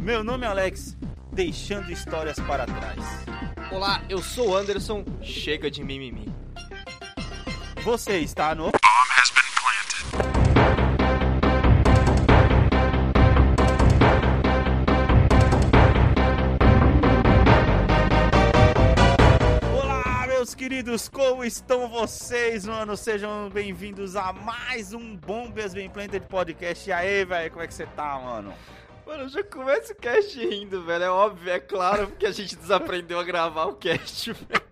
Meu nome é Alex, deixando histórias para trás. Olá, eu sou o Anderson, chega de mimimi. Você está no. Olá, meus queridos, como estão vocês, mano? Sejam bem-vindos a mais um Bombas Bem Planted Podcast. E aí, velho, como é que você tá, mano? Mano, já começo o cast rindo, velho. É óbvio, é claro, porque a gente desaprendeu a gravar o cast, velho.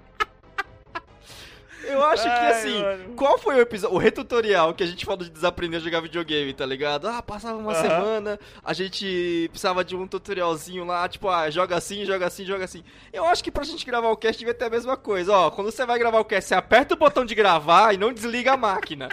Eu acho que assim, mano. qual foi o episódio, o retutorial que a gente falou de desaprender a jogar videogame, tá ligado? Ah, passava uma Aham. semana, a gente precisava de um tutorialzinho lá, tipo, ah, joga assim, joga assim, joga assim. Eu acho que pra gente gravar o cast devia ter a mesma coisa, ó. Quando você vai gravar o cast, você aperta o botão de gravar e não desliga a máquina.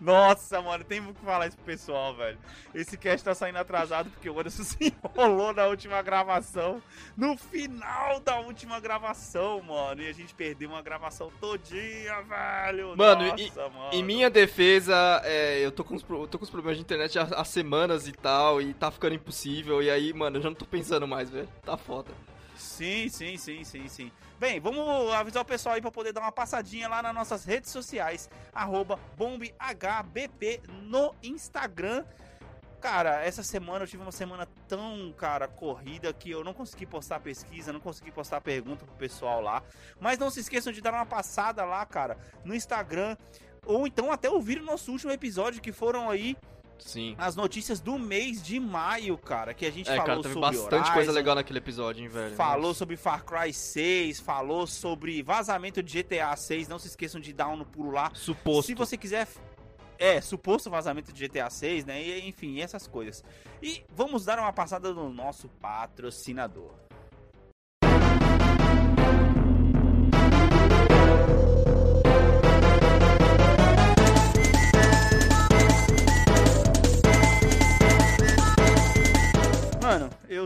Nossa, mano, tem que falar isso pro pessoal, velho. Esse cast tá saindo atrasado porque o Anderson se enrolou na última gravação. No final da última gravação, mano. E a gente perdeu uma gravação todinha, velho. Mano, Nossa, mano. Em minha defesa, é, eu tô com, os, eu tô com os problemas de internet há, há semanas e tal, e tá ficando impossível. E aí, mano, eu já não tô pensando mais, velho. Tá foda. Sim, sim, sim, sim, sim. Bem, vamos avisar o pessoal aí pra poder dar uma passadinha lá nas nossas redes sociais, bombhbp no Instagram. Cara, essa semana eu tive uma semana tão, cara, corrida que eu não consegui postar pesquisa, não consegui postar pergunta pro pessoal lá. Mas não se esqueçam de dar uma passada lá, cara, no Instagram. Ou então até ouvir o nosso último episódio, que foram aí Sim. as notícias do mês de maio, cara. Que a gente É, falou cara, teve sobre bastante coisa Horizon, legal naquele episódio, hein, velho. Falou Nossa. sobre Far Cry 6, falou sobre vazamento de GTA 6. Não se esqueçam de dar um no pulo lá. Suposto. Se você quiser. É, suposto vazamento de GTA 6, né? E, enfim, essas coisas. E vamos dar uma passada no nosso patrocinador.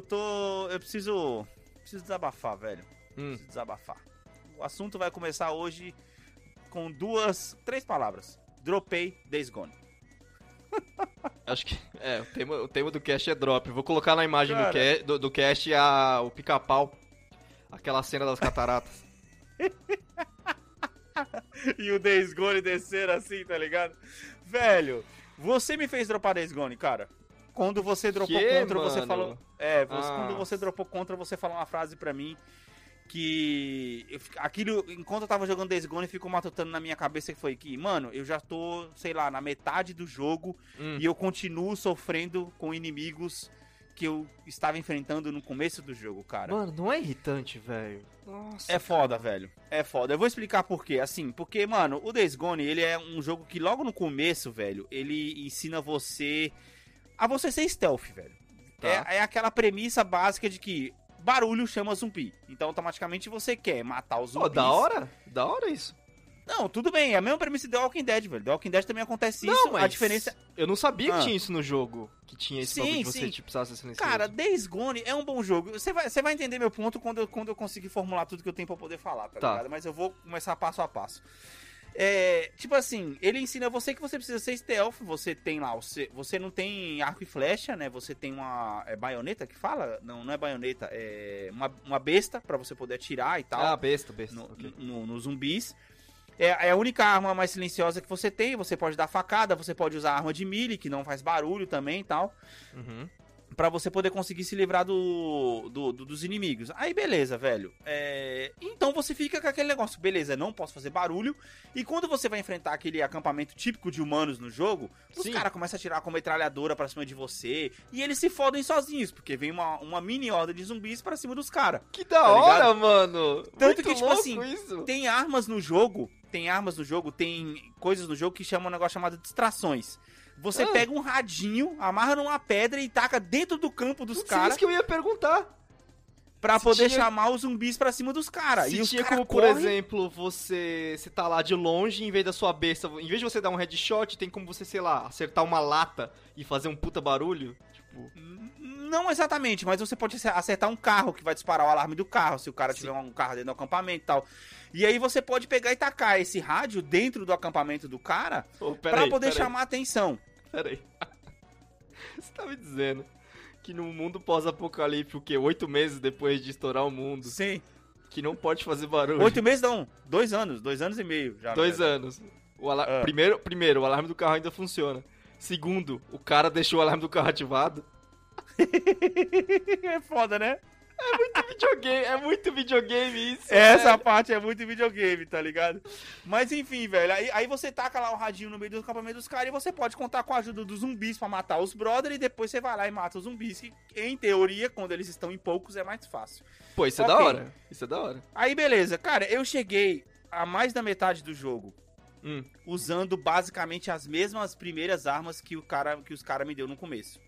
Eu tô. Eu preciso. Preciso desabafar, velho. Hum, Preciso desabafar. O assunto vai começar hoje com duas. Três palavras. Dropei Days Gone. acho que. É, o tema, o tema do cast é drop. Vou colocar na imagem do, Cara. ca- do, do cast a, o pica-pau. Aquela cena das cataratas. e o Days Gone descer assim, tá ligado? Velho, você me fez dropar Days Gone, cara. Quando você dropou Que, contra, você mano? falou. É, você- Ah. quando você dropou contra, você falou uma frase pra mim que. eu Aquilo, enquanto eu tava jogando Days Gone, ficou matutando na minha cabeça que foi que, mano, eu já tô, sei lá, na metade do jogo Hum. e eu continuo sofrendo com inimigos que eu estava enfrentando no começo do jogo, cara. Mano, não é irritante, velho. Nossa. É foda, velho. É foda. Eu vou explicar por quê. Assim, porque, mano, o Days Gone, ele é um jogo que logo no começo, velho, ele ensina você a você ser stealth, velho. Tá. É, é aquela premissa básica de que barulho chama zumbi. Então, automaticamente você quer matar os Pô, zumbis. da hora? Da hora isso. Não, tudo bem. É a mesma premissa de The Walking Dead, velho. The Walking Dead também acontece Não, isso. mas A diferença... Eu não sabia Ah. que tinha isso no jogo. Que tinha esse Sim, de você, sim. tipo, precisar ser. Cara, Days Gone é um bom jogo. Você vai, você vai entender meu ponto quando eu, quando eu conseguir formular tudo que eu tenho pra poder falar, tá, Tá. ligado? Mas eu vou começar passo a passo. É, tipo assim, ele ensina você que você precisa ser stealth, você tem lá, você, você não tem arco e flecha, né? Você tem uma é baioneta que fala? Não, não é baioneta, é uma, uma besta pra você poder atirar e tal Ah, besta, besta. no, ok. no- nos zumbis. É, é a única arma mais silenciosa que você tem. Você pode dar facada, você pode usar arma de melee, que não faz barulho também e tal Uhum. Pra você poder conseguir se livrar do, do- do- dos inimigos. Aí beleza, velho. É, Então você fica com aquele negócio, beleza, não posso fazer barulho. E quando você vai enfrentar aquele acampamento típico de humanos no jogo, os caras começam a tirar com metralhadora pra cima de você. E eles se fodem sozinhos, porque vem uma, uma mini horda de zumbis pra cima dos caras. Que da Tá hora, ligado? mano! Tanto Muito que, tipo assim, isso. Tem armas no jogo, tem armas no jogo, tem coisas no jogo que chamam um negócio chamado distrações. Você Ah. pega um radinho, amarra numa pedra e taca dentro do campo dos Putz, caras isso que eu ia perguntar. pra se poder tinha- chamar os zumbis pra cima dos caras. E os tinha cara como, por exemplo, você, você tá lá de longe, em vez da sua besta, em vez de você dar um headshot, tem como você, sei lá, acertar uma lata e fazer um puta barulho? Tipo, Não exatamente, mas você pode acertar um carro que vai disparar o alarme do carro, se o cara Sim. tiver um carro dentro do acampamento e tal. E aí você pode pegar e tacar esse rádio dentro do acampamento do cara oh, pra poder chamar a atenção. Peraí. você tá me dizendo que no mundo pós-apocalíptico, o quê? Oito meses depois de estourar o mundo, Sim. que não pode fazer barulho. Oito meses não. Dois anos. Dois anos e meio já. Dois verdade. anos. O Ah. primeiro, primeiro, o alarme do carro ainda funciona. Segundo, o cara deixou o alarme do carro ativado. é foda, né? Videogame, é muito videogame isso. Essa velho. parte é muito videogame, tá ligado? Mas enfim, velho. Aí, aí você taca lá o radinho no meio do acampamento dos caras e você pode contar com a ajuda dos zumbis pra matar os brother e depois você vai lá e mata os zumbis. Que, em teoria, quando eles estão em poucos, é mais fácil. Pô, isso é Ok. da hora. Isso é da hora. Aí, beleza. Cara, eu cheguei a mais da metade do jogo Hum. usando basicamente as mesmas primeiras armas que, o cara, que os caras me deu no começo.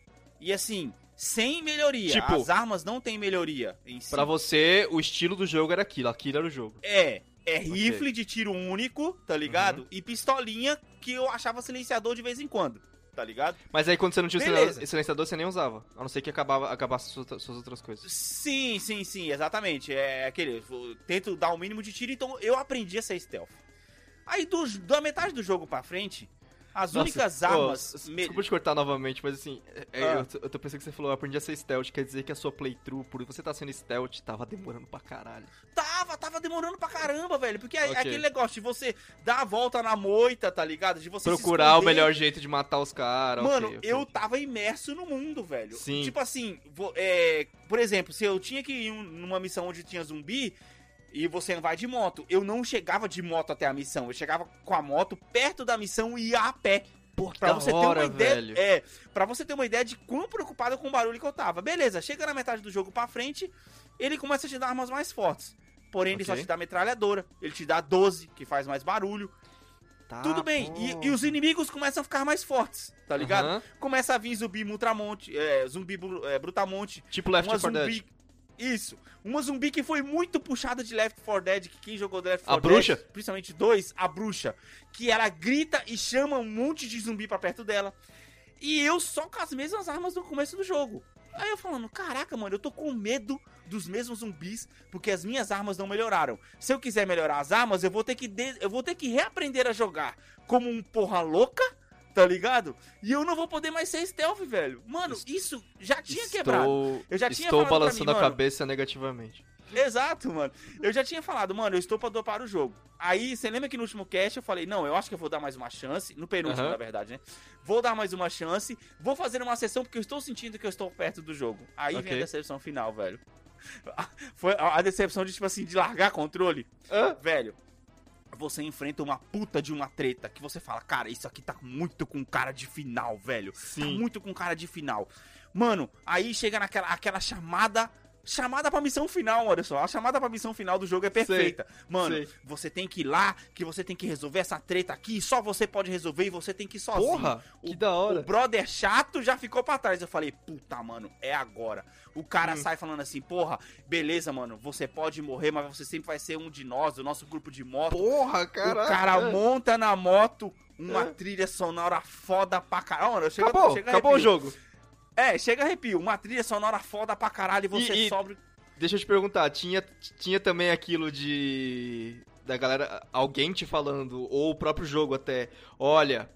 E assim, sem melhoria. Tipo- as armas não têm melhoria em si. Pra você, o estilo do jogo era aquilo. Aquilo era o jogo. É, é rifle de tiro único, tá Uhum. ligado? E pistolinha que eu achava silenciador de vez em quando, tá ligado? Mas aí quando você não tinha o Beleza. silenciador, silenciador, você nem usava. A não ser que acabava, acabasse suas, outras- suas outras coisas. Sim, sim, sim, exatamente. É aquele, tento dar o mínimo de tiro, então eu aprendi a ser stealth. Aí do, da metade do jogo pra frente, as Nossa, únicas armas... s- me- Desculpa te cortar novamente, mas assim, é- é, Ah. eu, tô, eu tô pensando que você falou, eu aprendi a ser stealth, quer dizer que a sua playthrough, por você tá sendo stealth, tava demorando pra caralho. Tava, tava demorando pra caramba, velho. Porque é, é Ok. aquele negócio de você dar a volta na moita, tá ligado? De você se Procurar o melhor jeito de matar os caras. Mano, ok, ok. eu tava imerso no mundo, velho. Sim. Tipo assim, vo- é, por exemplo, se eu tinha que ir um- numa missão onde tinha zumbi e você vai de moto, eu não chegava de moto até a missão, eu chegava com a moto perto da missão e ia a pé. Porra, Pra você ter hora, uma ideia, velho. é, para você ter uma ideia de quão preocupado com o barulho que eu tava. Beleza, chega na metade do jogo pra frente, ele começa a te dar armas mais fortes. Porém, ele só te dá metralhadora, ele te dá 12, que faz mais barulho. Tá, Tudo bem, e, e os inimigos começam a ficar mais fortes, tá ligado? Aham. Começa a vir zumbi Multramonte, é, zumbi é, Brutamonte, Tipo Left uma 4 Dead. Isso, uma zumbi que foi muito puxada de Left 4 Dead, que quem jogou Left A 4 bruxa? Dead, principalmente dois, a bruxa, que ela grita e chama um monte de zumbi pra perto dela. E eu só com as mesmas armas no começo do jogo. Aí eu falando, caraca, mano, eu tô com medo dos mesmos zumbis, porque as minhas armas não melhoraram. Se eu quiser melhorar as armas, eu vou ter que de- eu vou ter que reaprender a jogar como um porra louca, tá ligado? E eu não vou poder mais ser stealth, velho. Mano, isso já tinha Estou- quebrado. Eu já tinha Estou balançando mim, a cabeça negativamente. Exato, mano. Eu já tinha falado, mano, eu estou pra dopar o jogo. Aí, você lembra que no último cast eu falei, não, eu acho que eu vou dar mais uma chance. No penúltimo, Aham. na verdade, né? Vou dar mais uma chance. Vou fazer uma sessão porque eu estou sentindo que eu estou perto do jogo. Aí vem Ok. a decepção final, velho. Foi a a decepção de, tipo assim, de largar controle. Hã? Velho, você enfrenta uma puta de uma treta que você fala, cara, isso aqui tá muito com cara de final, velho. Tá Sim. muito com cara de final. Mano, aí chega naquela aquela chamada. Chamada pra missão final, olha só. A chamada pra missão final do jogo é perfeita. Mano, sei. você tem que ir lá, que você tem que resolver essa treta aqui, só você pode resolver e você tem que ir sozinho. Porra, que O- da hora. O brother chato já ficou pra trás. Eu falei, puta, mano, é agora. O cara Hum. sai falando assim, porra, beleza, mano, você pode morrer, mas você sempre vai ser um de nós, do nosso grupo de moto. Porra, caralho. O cara monta na moto uma É. trilha sonora foda pra caralho. Chega, Acabou, chega acabou o jogo. É, chega arrepio. Uma trilha sonora foda pra caralho e você E- e- sobre. Deixa eu te perguntar, tinha, tinha também aquilo de. Da galera, alguém te falando, ou o próprio jogo até, olha,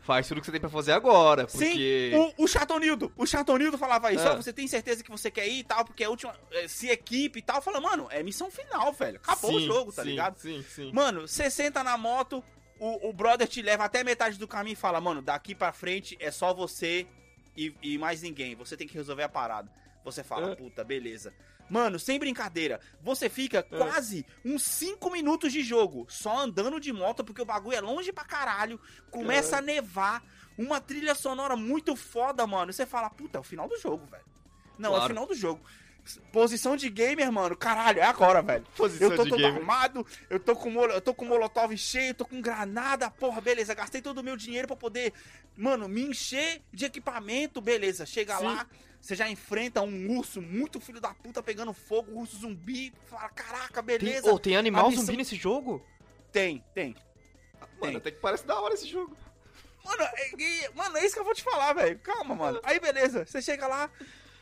faz tudo que você tem pra fazer agora, porque. Sim, o, o Chatonildo. O Chatonildo falava isso. Ah. você tem certeza que você quer ir e tal, porque é a última. é, se equipe e tal. Fala, mano, é missão final, velho. Acabou o Sim, jogo, tá sim, ligado? Sim, sim. Mano, você senta na moto, o, o brother te leva até metade do caminho e fala, mano, daqui pra frente é só você e, e mais ninguém. Você tem que resolver a parada. Você fala, É. puta, beleza. Mano, sem brincadeira, você fica É. quase uns 5 minutos de jogo só andando de moto, porque o bagulho é longe pra caralho. Começa a nevar. Uma trilha sonora muito foda, mano. Você fala, puta, é o final do jogo, velho. Não, é o Claro. final do jogo. Posição de gamer, mano. Caralho, é agora, velho. Posição Eu tô de todo gamer. armado, eu tô com eu tô com molotov cheio, tô com granada, porra, beleza, gastei todo o meu dinheiro pra poder, mano, me encher de equipamento, beleza. Chega Sim. lá, você já enfrenta um urso muito filho da puta pegando fogo, urso zumbi, fala, caraca, Tem, beleza. oh, tem animal missão- zumbi nesse jogo? Tem, tem. Mano, Tem. até que parece da hora esse jogo. Mano, é, é- mano, é isso que eu vou te falar, velho. Calma, mano. Aí, beleza. Você chega lá.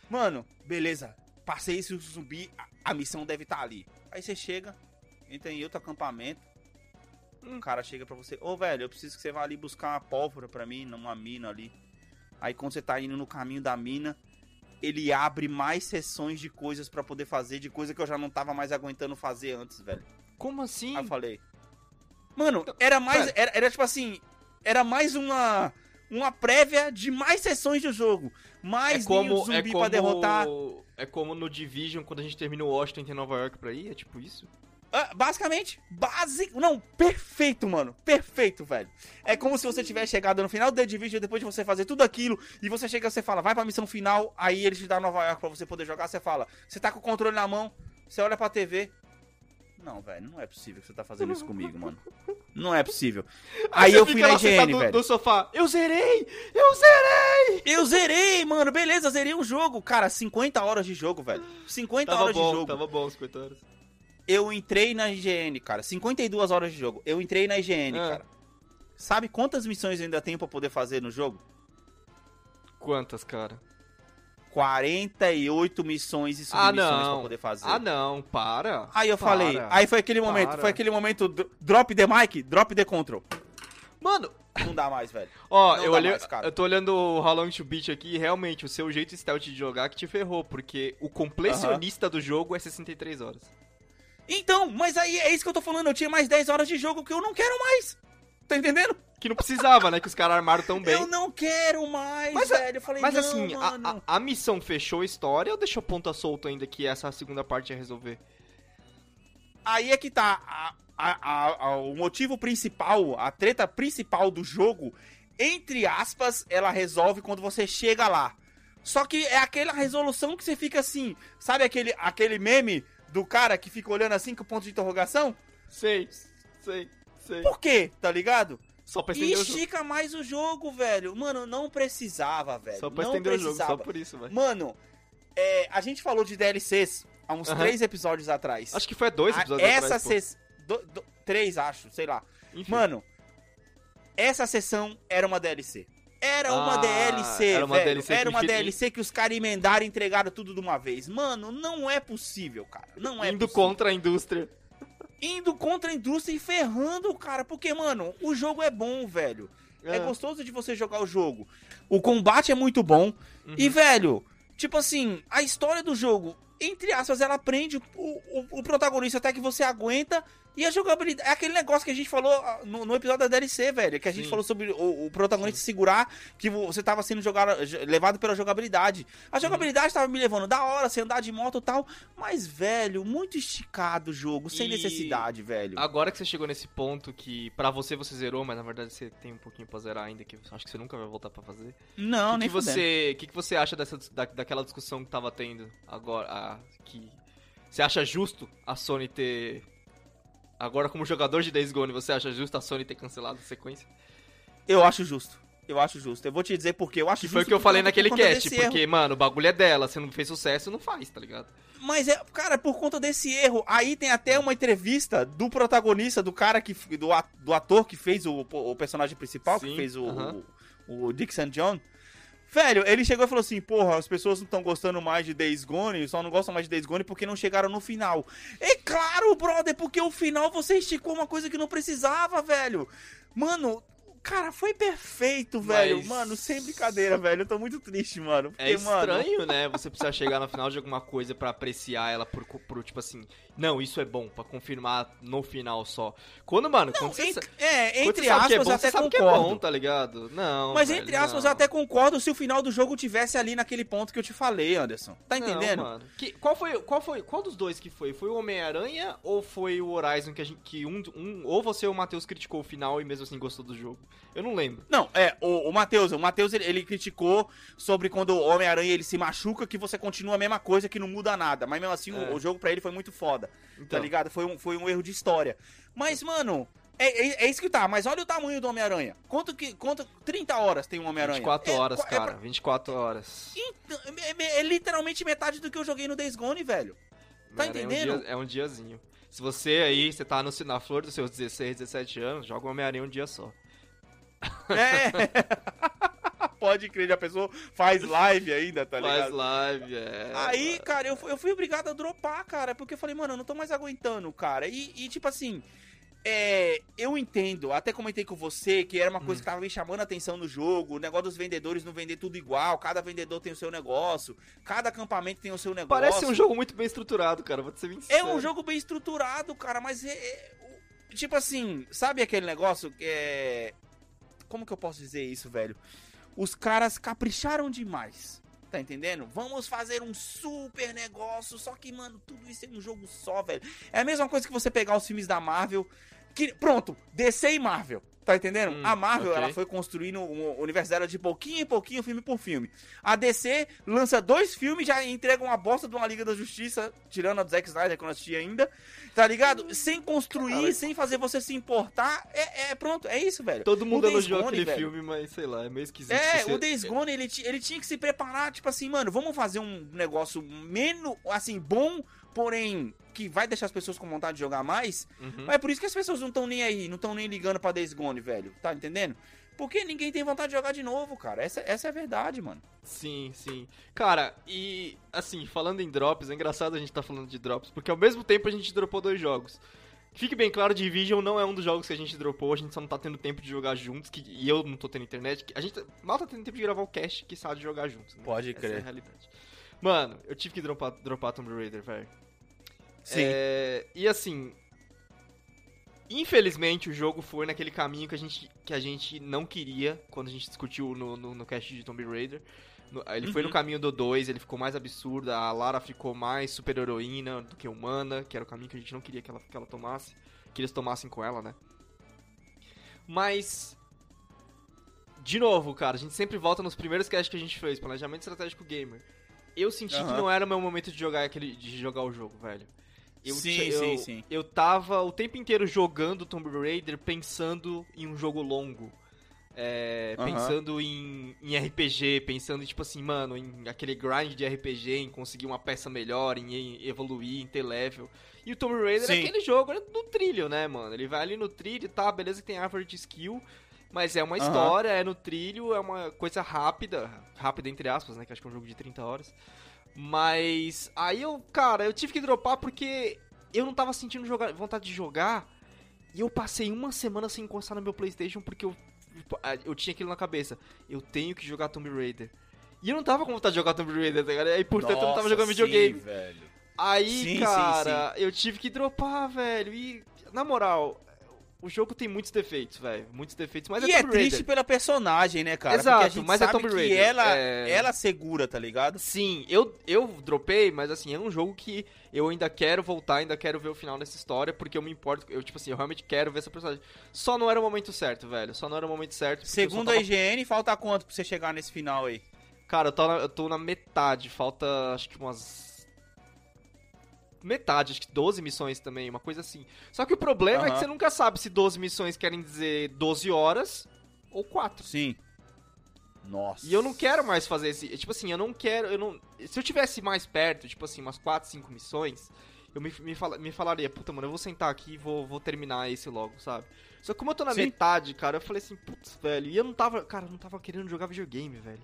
Mano, beleza. Passei esse zumbi. A, a missão deve estar ali. Aí você chega, entra em outro acampamento. O cara chega pra você. Ô, velho, eu preciso que você vá ali buscar uma pólvora pra mim, numa mina ali. Aí quando você tá indo no caminho da mina, ele abre mais sessões de coisas pra poder fazer, de coisa que eu já não tava mais aguentando fazer antes, velho. Como assim? Aí eu falei. Mano, era mais. Era, era tipo assim. Era mais uma. Uma prévia de mais sessões do jogo. Mais é como, zumbi é como, pra derrotar. É como no Division, quando a gente termina o Washington em Nova York pra ir, é tipo isso? Ah, basicamente, básico. Não, perfeito, mano. Perfeito, velho. É como se você tivesse chegado no final do The Division, depois de você fazer tudo aquilo, e você chega você fala, vai pra missão final, aí ele te dá Nova York pra você poder jogar, você fala, você tá com o controle na mão, você olha pra TV. Não, velho, não é possível que você tá fazendo isso comigo, mano. Não é possível. Aí, você eu fui na no, velho. no sofá, eu zerei! Eu zerei! Eu zerei, mano. Beleza, zerei o jogo. Cara, 50 horas de jogo, velho. 50 Tava horas bom, de jogo. tava bom, 50 horas. Eu entrei na IGN, cara. 52 horas de jogo. Eu entrei na IGN, Ah. cara. Sabe quantas missões eu ainda tenho pra poder fazer no jogo? Quantas, cara? 48 missões e Ah, submissões pra não. poder fazer. Ah, não, para. Aí eu Para. falei, aí foi aquele momento, Para. foi aquele momento, dro- drop the mic, drop the control. Mano, Não dá mais, velho. ó, Não eu olhei, mais, eu tô olhando o How Long to Beat aqui e realmente o seu jeito stealth de jogar que te ferrou, porque o completionista do jogo é 63 horas. Então, mas aí é isso que eu tô falando, eu tinha mais 10 horas de jogo que eu não quero mais. Tá entendendo? Que não precisava, né? Que os caras armaram tão bem. Eu não quero mais, Mas, velho. Eu falei, Mas não, assim, a, mano. a- a missão fechou a história ou deixou ponta solta ainda que essa segunda parte ia resolver? Aí é que tá. a- a- a- a- o motivo principal, a treta principal do jogo, entre aspas, ela resolve quando você chega lá. Só que é aquela resolução que você fica assim. Sabe aquele, aquele meme do cara que fica olhando assim com ponto de interrogação? Sei, sei, sei. Por quê? Tá ligado? Só pra E estender o jogo. estica mais o jogo, velho. Mano, não precisava, velho. Só pra não estender o jogo, precisava. só por isso, velho. Mano, é, a gente falou de DLCs há uns três episódios atrás. Acho que foi dois A- episódios essa atrás, do- Três, acho, sei lá. Enfim. Mano, essa sessão era uma DLC. Era uma Ah, DLC, era uma velho. DLC era uma infin- DLC que os caras emendaram e entregaram tudo de uma vez. Mano, não é possível, cara. Não é Indo possível. contra a indústria. Indo contra a indústria e ferrando o cara. Porque, mano, o jogo é bom, velho. É. É. gostoso de você jogar o jogo. O combate é muito bom. Uhum. E, velho, tipo assim, a história do jogo, entre aspas, ela prende o, o- o protagonista até que você aguenta. E a jogabilidade. É aquele negócio que a gente falou ah, no, no episódio da DLC, velho. Que a gente Sim. falou sobre o, o protagonista segurar que vo- você tava sendo jogado, levado pela jogabilidade. A jogabilidade tava me levando da hora, você andar de moto e tal. Mas, velho, muito esticado o jogo, sem E- necessidade, velho. Agora que você chegou nesse ponto que pra você você zerou, mas na verdade você tem um pouquinho pra zerar ainda, que acho que você nunca vai voltar pra fazer. Não, O nem que, você, que, que você acha dessa, da, daquela discussão que tava tendo agora? a- que você acha justo a Sony ter. Agora, como jogador de Days Gone, você acha justo a Sony ter cancelado a sequência? Eu acho justo. Eu acho justo. Eu vou te dizer porque eu acho Que justo. foi o que eu falei naquele cast, desse erro. porque, mano, o bagulho é dela, se não fez sucesso, não faz, tá ligado? Mas é, cara, por conta desse erro. Aí tem até uma entrevista do protagonista, do cara que. do, ator que fez o, o personagem principal, que Sim, fez o, aham. o, o Dick St. John. Velho, ele chegou e falou assim: Porra, as pessoas não estão gostando mais de Days Gone, só não gostam mais de Days Gone porque não chegaram no final. É claro, brother, porque o final você esticou uma coisa que não precisava, velho. Mano, cara, foi perfeito, velho. Mas- Mano, sem brincadeira, velho. Eu tô muito triste, mano. É Porque, mano, estranho, né? Você precisa chegar no final de alguma coisa pra apreciar ela por, por, tipo assim, não, isso é bom, pra confirmar no final só. Quando, mano, quando você, é, entre que é aspas, bom, eu até você é concordo. bom, tá ligado? Não. Mas velho, entre aspas, não. eu até concordo se o final do jogo tivesse ali naquele ponto que eu te falei, Anderson. Tá Não, entendendo? mano. Que, qual foi, qual foi, qual dos dois que foi? Foi o Homem-Aranha ou foi o Horizon que a gente, que um, um ou você ou o Matheus criticou o final e mesmo assim gostou do jogo? Eu não lembro. Não, é, o, o Matheus, o Matheus ele, ele criticou sobre quando o Homem-Aranha ele se machuca, que você continua a mesma coisa, que não muda nada. Mas mesmo assim, É. o, o jogo pra ele foi muito foda, tá Então, ligado? Foi um, foi um erro de história. Mas, mano, é, é, é isso que tá. Mas olha o tamanho do Homem-Aranha. Quanto que. Quanto, 30 horas tem o Homem-Aranha. 24 É, horas, é cara. pra- 24 horas. Então, é, é- é literalmente metade do que eu joguei no Days Gone, velho. Tá é um entendendo? dia- É um, diazinho. Se você aí, você tá no, na flor dos seus 16, 17 anos, joga o Homem-Aranha um dia só. É. Pode crer, a pessoa faz live ainda, tá Faz ligado? live, é. Aí, cara, eu, fui- eu fui obrigado a dropar, cara, porque eu falei, mano, eu não tô mais aguentando, cara. E, e, tipo assim, é, eu entendo, até comentei com você que era uma coisa Hum. que tava me chamando a atenção no jogo, o negócio dos vendedores não vender tudo igual, cada vendedor tem o seu negócio, cada acampamento tem o seu negócio. Parece um jogo muito bem estruturado, cara. Vou te ser bem É sincero. um jogo bem estruturado, cara, mas é, é- tipo assim, sabe aquele negócio que é como que eu posso dizer isso, velho? Os caras capricharam demais. Tá entendendo? Vamos fazer um super negócio, só que, mano, tudo isso é um jogo só, velho. É a mesma coisa que você pegar os filmes da Marvel. Que, pronto, DC e Marvel. Tá entendendo? Hum, a Marvel, ok. ela foi construindo o universo dela de pouquinho em pouquinho, filme por filme. A DC lança dois filmes, já entrega uma bosta de uma Liga da Justiça, tirando a do Zack Snyder, que eu não assisti ainda. Tá ligado? Sem construir, Cara. sem fazer você se importar. É, é pronto, é isso, velho. Todo mundo elogiou Gone, aquele velho. filme, mas sei lá, é meio esquisito. É, você- o Days Gone, ele, ele tinha que se preparar, tipo assim, mano, vamos fazer um negócio menos, assim, bom, porém, que vai deixar as pessoas com vontade de jogar mais. Uhum. Mas é por isso que as pessoas não estão nem aí, não estão nem ligando pra Days Gone, velho. Tá entendendo? Porque ninguém tem vontade de jogar de novo, cara. Essa, essa é a verdade, mano. Sim, sim. Cara, e assim, falando em drops, é engraçado a gente tá falando de drops, porque ao mesmo tempo a gente dropou dois jogos. Fique bem claro, Division não é um dos jogos que a gente dropou, a gente só não tá tendo tempo de jogar juntos, que, e eu não tô tendo internet. que A gente mal tá tendo tempo de gravar o cast que sabe jogar juntos. Né? Pode Essa crer. é a realidade. Mano, eu tive que dropar, dropar Tomb Raider, velho. Sim. É, e assim, infelizmente o jogo foi naquele caminho que a gente, que a gente não queria quando a gente discutiu no, no, no cast de Tomb Raider. No- ele foi no Uhum. caminho do 2, ele ficou mais absurdo, a Lara ficou mais super heroína do que humana, que era o caminho que a gente não queria que ela, que ela tomasse, que eles tomassem com ela, né? Mas de novo, cara, a gente sempre volta nos primeiros casts que a gente fez, planejamento estratégico gamer. Eu senti que Aham. não era o meu momento de jogar aquele de jogar o jogo, velho. Eu, Sim, eu, sim, sim. Eu tava o tempo inteiro jogando Tomb Raider pensando em um jogo longo. É, Aham. Pensando em, em RPG, pensando, tipo assim, mano, em aquele grind de RPG, em conseguir uma peça melhor, em, em evoluir, em ter level. E o Tomb Raider é Sim. aquele jogo é no trilho, né, mano? Ele vai ali no trilho, tá, beleza que tem árvore de skill, mas é uma Aham. história, é no trilho, é uma coisa rápida, rápida entre aspas, né, que acho que é um jogo de 30 horas. Mas aí eu, cara, eu tive que dropar porque eu não tava sentindo jogar- vontade de jogar. E eu passei uma semana sem encostar no meu PlayStation porque eu, eu tinha aquilo na cabeça. Eu tenho que jogar Tomb Raider. E eu não tava com vontade de jogar Tomb Raider, tá ligado? E portanto eu não tava Nossa, jogando videogame. sim, velho. Aí, Sim, sim, cara, eu tive que dropar, velho. E, na moral, o jogo tem muitos defeitos, velho. Muitos defeitos, mas e é é Tomb triste Raider. pela personagem, né, cara? Exato, Porque a gente mas é sabe Tomb que Raider, ela, é- ela segura, tá ligado? Sim, eu, eu dropei, mas assim, é um jogo que eu ainda quero voltar, ainda quero ver o final dessa história, porque eu me importo, eu, tipo assim, eu realmente quero ver essa personagem. Só não era o momento certo, velho. Só não era o momento certo. Segundo tava- a IGN, falta quanto pra você chegar nesse final aí? Cara, eu tô, na, eu tô na metade, falta acho que umas. Metade, acho que 12 missões também, uma coisa assim. Só que o problema é que você nunca sabe se 12 missões querem dizer 12 horas ou 4. Sim. Nossa. E eu não quero mais fazer esse. Tipo assim, eu não quero. Eu não, se eu tivesse mais perto, tipo assim, umas 4, 5 missões, eu me, me, fala- me falaria, puta, mano, eu vou sentar aqui e vou, vou terminar esse logo, sabe? Só que como eu tô na Sim. metade, cara, eu falei assim, putz, velho. E eu não tava. Cara, eu não tava querendo jogar videogame, velho.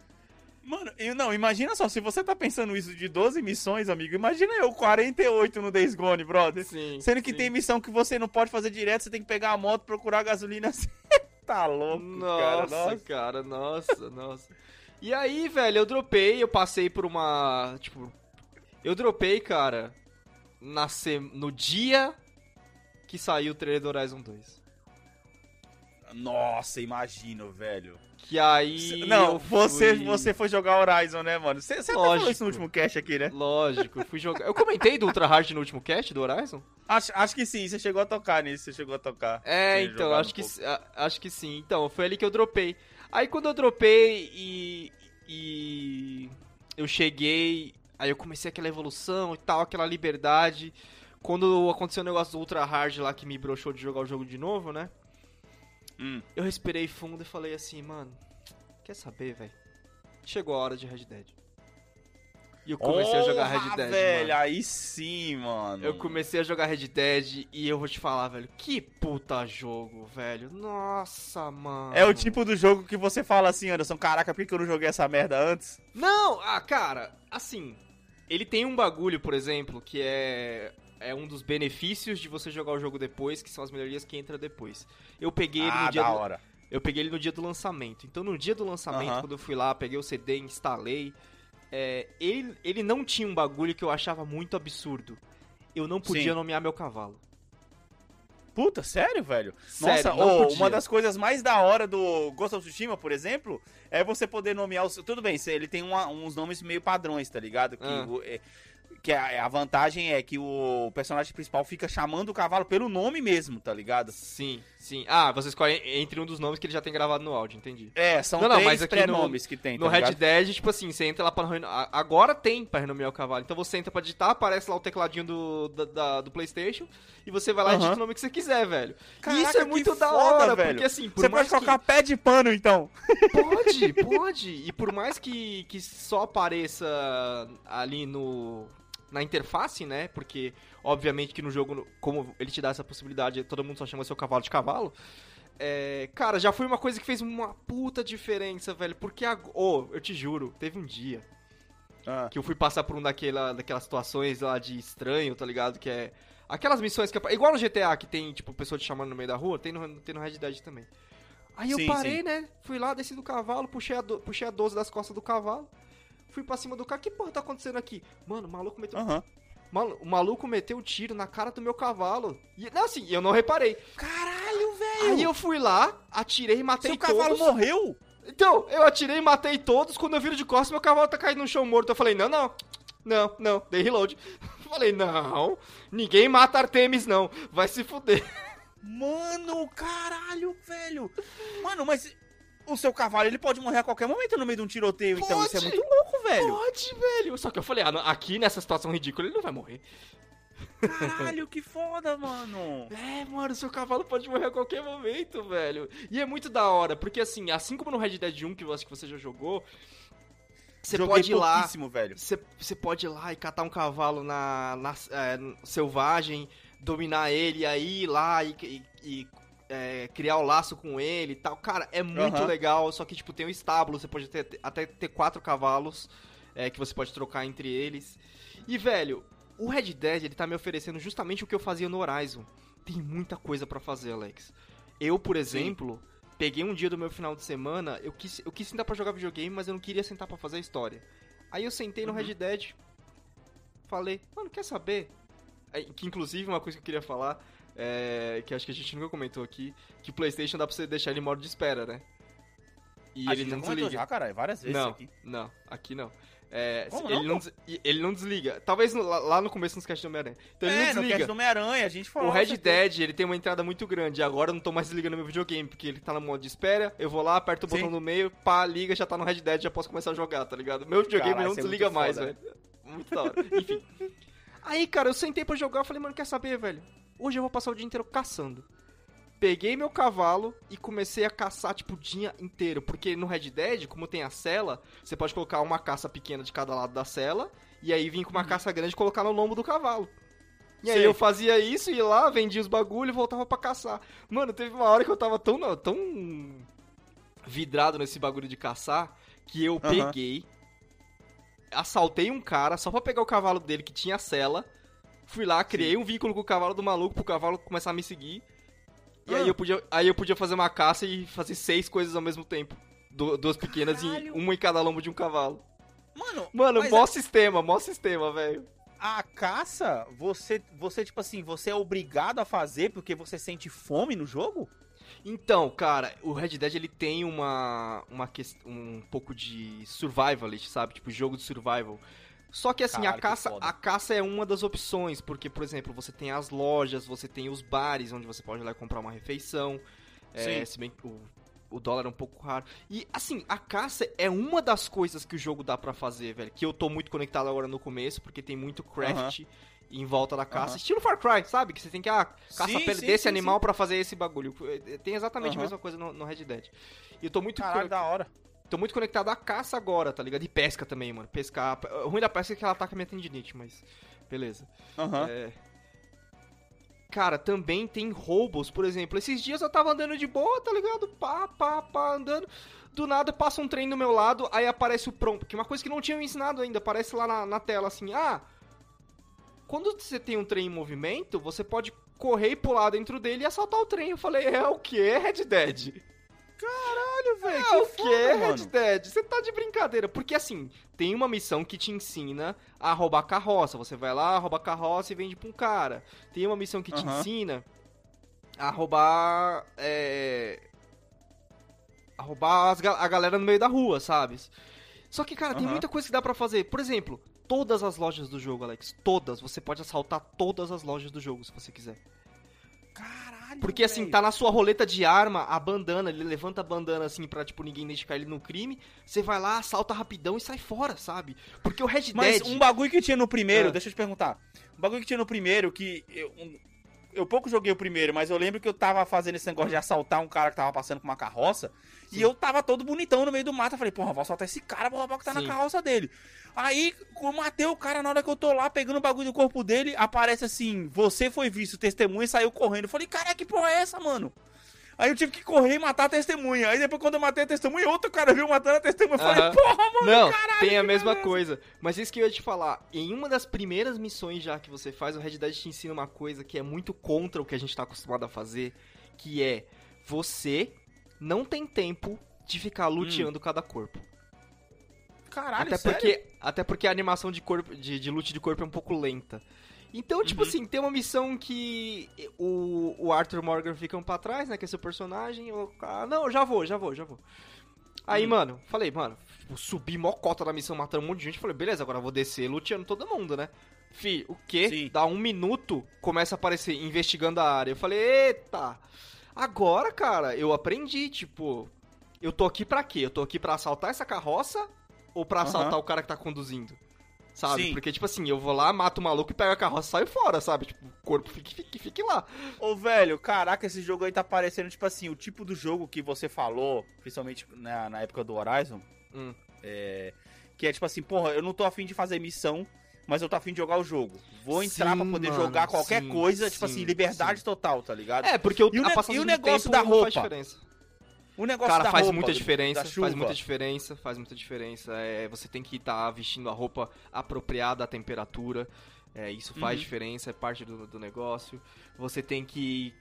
Mano, eu, não, imagina só, se você tá pensando isso de 12 missões, amigo, imagina eu 48 no Days Gone, brother. Sim. Sendo que sim. tem missão que você não pode fazer direto, você tem que pegar a moto, procurar gasolina. Você tá louco, cara. Nossa, Nossa. cara, nossa, nossa. E aí, velho, eu dropei, eu passei por uma. Tipo. Eu dropei, cara, na no dia que saiu o trailer do Horizon 2. Nossa, imagino, velho. Que aí. não, você, você foi jogar Horizon, né, mano? Você, você até falou Lógico. isso no último cast aqui, né? Lógico, eu fui jogar. Eu comentei do Ultra Hard no último cast do Horizon? Acho, acho que sim, você chegou a tocar nisso, você chegou a tocar. É, então, acho um que, a- acho que sim. Então, foi ali que eu dropei. Aí quando eu dropei e. e. eu cheguei. Aí eu comecei aquela evolução e tal, aquela liberdade. Quando aconteceu o negócio do Ultra Hard lá que me broxou de jogar o jogo de novo, né? Hum. Eu respirei fundo e falei assim, mano, quer saber, velho? Chegou a hora de Red Dead. E eu comecei a jogar Red Dead, velho, mano. aí sim, mano. Eu comecei a jogar Red Dead e eu vou te falar, velho, que puta jogo, velho. Nossa, mano. É o tipo do jogo que você fala assim, Anderson, caraca, por que eu não joguei essa merda antes? Não, ah, cara, assim, ele tem um bagulho, por exemplo, que é é um dos benefícios de você jogar o jogo depois, que são as melhorias que entra depois. Eu peguei ele Ah, no dia da do, hora. eu peguei ele no dia do lançamento. Então no dia do lançamento, Aham. quando eu fui lá, peguei o CD, instalei, é, ele, ele não tinha um bagulho que eu achava muito absurdo. Eu não podia Sim. nomear meu cavalo. Puta, sério, velho? Sério, Nossa, podia. uma das coisas mais da hora do Ghost of Tsushima, por exemplo, é você poder nomear os. Tudo bem, ele tem uma- uns nomes meio padrões, tá ligado? Que, Ah. é- que a, a vantagem é que o personagem principal fica chamando o cavalo pelo nome mesmo, tá ligado? Sim, sim. Ah, você escolhe entre um dos nomes que ele já tem gravado no áudio, entendi. É, são Não, três no- pré-nomes que tem, No tá Red ligado? Dead, tipo assim, você entra lá pra Agora tem pra renomear o cavalo. Então você entra pra digitar, aparece lá o tecladinho do, da- da- do PlayStation e você vai lá e Aham. digita o nome que você quiser, velho. e Caraca, isso é que muito da foda, hora, velho. porque assim, por Você pode que- colocar pé de pano, então. Pode, pode. E por mais que, que só apareça ali no na interface, né? Porque obviamente que no jogo, como ele te dá essa possibilidade, todo mundo só chama seu cavalo de cavalo. É, cara, já foi uma coisa que fez uma puta diferença, velho. Porque, ô, eu te juro, teve um dia Ah, que eu fui passar por um daquela, daquelas situações lá de estranho, tá ligado? Que é. Aquelas missões que. Igual no GTA que tem, tipo, pessoa te chamando no meio da rua, tem no, tem no Red Dead também. Aí eu Sim, parei, sim. né? Fui lá, desci do cavalo, puxei a, do- puxei a 12 das costas do cavalo. Fui pra cima do cara. Que porra tá acontecendo aqui? Mano, o maluco meteu. Aham. Malu- o maluco meteu um tiro na cara do meu cavalo. E, não, assim, eu não reparei. Caralho, velho! Aí eu fui lá, atirei e matei Seu cavalo todos. morreu? Então, eu atirei e matei todos. Quando eu viro de costas, meu cavalo tá caindo no chão morto. Eu falei, não, não. Não, não. Dei reload. Falei, não. Ninguém mata Artemis, não. Vai se fuder. Mano, caralho, velho. Mano, mas o seu cavalo, ele pode morrer a qualquer momento no meio de um tiroteio, então isso é Pode. muito louco, velho. Pode, velho. Só que eu falei, ah, aqui nessa situação ridícula ele não vai morrer. Caralho, que foda, mano. É, mano, seu cavalo pode morrer a qualquer momento, velho. E é muito da hora, porque assim, assim como no Red Dead 1, que eu acho que você já jogou, você pode ir lá. velho. Você pode ir lá e catar um cavalo na, na é, selvagem, dominar ele, aí ir lá e, e- e, é, criar o laço com ele e tal. Cara, é muito Aham. legal, só que tipo, tem um estábulo, você pode ter, até ter quatro cavalos é, que você pode trocar entre eles. E, velho, o Red Dead, ele tá me oferecendo justamente o que eu fazia no Horizon. Tem muita coisa pra fazer, Alex. Eu, por exemplo, peguei um dia do meu final de semana, eu quis, eu quis sentar pra jogar videogame, mas eu não queria sentar pra fazer a história. Aí eu sentei no Uhum. Red Dead, falei, mano, quer saber? Que inclusive uma coisa que eu queria falar, é, que acho que a gente nunca comentou aqui, que o Playstation dá pra você deixar ele em modo de espera, né? E A ele não desliga. já, caralho, várias vezes Não, aqui. não, aqui não. É, ele, não, não ele não desliga. Talvez no- lá, lá no começo nos caixas do Homem-Aranha. Então ele é, não no desliga. cast do Homem-Aranha, a gente falou. O Red. Dead, ele tem uma entrada muito grande. Agora eu não tô mais desligando meu videogame, porque ele tá no modo de espera. Eu vou lá, aperto o Sim. botão no meio, pá, liga, já tá no Red Dead, já posso começar a jogar, tá ligado? Meu videogame não é desliga muito mais, foda. velho. Muito da hora. Enfim. Aí, cara, eu sentei pra jogar, falei, mano, quer saber, velho? Hoje eu vou passar o dia inteiro caçando. Peguei meu cavalo e comecei a caçar, tipo, o dia inteiro. Porque no Red Dead, como tem a cela, você pode colocar uma caça pequena de cada lado da cela, e aí vir com uma caça grande e colocar no lombo do cavalo. E aí eu fazia isso, ia lá, vendia os bagulho e voltava pra caçar. Mano, teve uma hora que eu tava tão, não, tão vidrado nesse bagulho de caçar, que eu peguei, assaltei um cara só pra pegar o cavalo dele que tinha cela, fui lá, criei um vínculo com o cavalo do maluco pro cavalo começar a me seguir. E Ah. aí eu podia, aí eu podia fazer uma caça e fazer seis coisas ao mesmo tempo. Du- duas pequenas e Caralho. uma em cada lombo de um cavalo. Mano, Mano, mó sistema, mó sistema, velho. a caça, você, você, tipo assim, você é obrigado a fazer porque você sente fome no jogo? Então, cara, o Red Dead ele tem uma, uma um pouco de survivalist, sabe? Tipo, jogo de survival. Só que assim, a caça, a caça é uma das opções, porque, por exemplo, você tem as lojas, você tem os bares onde você pode ir lá e comprar uma refeição. É, se bem que o, o dólar é um pouco raro. E assim, a caça é uma das coisas que o jogo dá pra fazer, velho. Que eu tô muito conectado agora no começo, porque tem muito craft em volta da caça. Aham. Estilo Far Cry, sabe? Que você tem que, ah, caça Sim, a sim, desse sim, animal pra fazer esse bagulho. Tem exatamente a Aham. mesma coisa no, no Red Dead. E eu tô muito, Caralho, da hora. Tô muito conectado à caça agora, tá ligado? E pesca também, mano. Pescar. O ruim da pesca é que ela ataca minha tendinite, mas. Beleza. Aham. É. Cara, também tem roubos, por exemplo. Esses dias eu tava andando de boa, tá ligado? Pá, pá, pá, andando. Do nada passa um trem do meu lado, aí aparece o prompt. Que é uma coisa que não tinha me ensinado ainda. Aparece lá na, na tela assim: ah. quando você tem um trem em movimento, você pode correr e pular dentro dele e assaltar o trem. Eu falei, é o que, Red Dead? Caralho, velho. O que que, foda, Red. Dead? Você tá de brincadeira. Porque assim, tem uma missão que te ensina a roubar carroça. Você vai lá, rouba carroça e vende pra um cara. Tem uma missão que te ensina a roubar. É... A roubar as a galera no meio da rua, sabe? Só que, cara, tem muita coisa que dá pra fazer. Por exemplo, todas as lojas do jogo, Alex. Todas. Você pode assaltar todas as lojas do jogo se você quiser. Caralho. Porque assim, tá na sua roleta de arma, a bandana, ele levanta a bandana assim pra, tipo, ninguém identificar ele no crime. Você vai lá, assalta rapidão e sai fora, sabe? Porque o Red Mas Dead. um bagulho que tinha no primeiro, Ah. deixa eu te perguntar. Um bagulho que tinha no primeiro que eu, um- eu pouco joguei o primeiro, mas eu lembro que eu tava fazendo esse negócio de assaltar um cara que tava passando com uma carroça. Sim. E eu tava todo bonitão no meio do mato. Eu falei, porra, vou assaltar esse cara, vou roubar o que tá na Sim. carroça dele. Aí, eu matei o cara na hora que eu tô lá pegando o bagulho do corpo dele. Aparece assim: você foi visto, testemunha e saiu correndo. Eu falei, cara, que porra é essa, mano? Aí eu tive que correr e matar a testemunha. Aí depois, quando eu matei a testemunha, outro cara viu matando a testemunha. Eu falei, porra, mano, Não, caralho, tem a mesma beleza. coisa. Mas isso que eu ia te falar, em uma das primeiras missões já que você faz, o Red Dead te ensina uma coisa que é muito contra o que a gente tá acostumado a fazer, que é você não tem tempo de ficar luteando cada corpo. Caralho, até sério? porque até porque a animação de corpo de, de loot de corpo é um pouco lenta. Então, tipo Uhum. assim, tem uma missão que o, o Arthur Morgan fica um pra trás, né? Que é seu personagem. Eu, ah, não, já vou, já vou, já vou. Aí, Hum. mano, falei, mano, subi mó cota da missão matando um monte de gente. Falei, beleza, agora eu vou descer luteando todo mundo, né? Fi, o quê? Sim. Dá um minuto, começa a aparecer investigando a área. Eu falei, eita! Agora, cara, eu aprendi, tipo, eu tô aqui pra quê? Eu tô aqui pra assaltar essa carroça ou pra assaltar o cara que tá conduzindo? Sabe? Sim. Porque, tipo assim, eu vou lá, mato o maluco e pego a carroça e saio fora, sabe? Tipo, o corpo fique, fique, fique lá. Ô, velho, caraca, esse jogo aí tá parecendo, tipo assim, o tipo do jogo que você falou, principalmente na, na época do Horizon, Hum. é, que é tipo assim, porra, eu não tô afim de fazer missão, mas eu tô afim de jogar o jogo. Vou entrar Sim, pra poder mano, jogar qualquer sim, coisa, tipo sim, assim, liberdade total, tá ligado? É, porque o, E o ne- e o negócio da roupa? O negócio Cara, da faz roupa, muita diferença, faz muita diferença, faz muita diferença. É, você tem que estar vestindo a roupa apropriada à temperatura. É, isso faz Uhum. diferença, é parte do, do negócio. Você tem que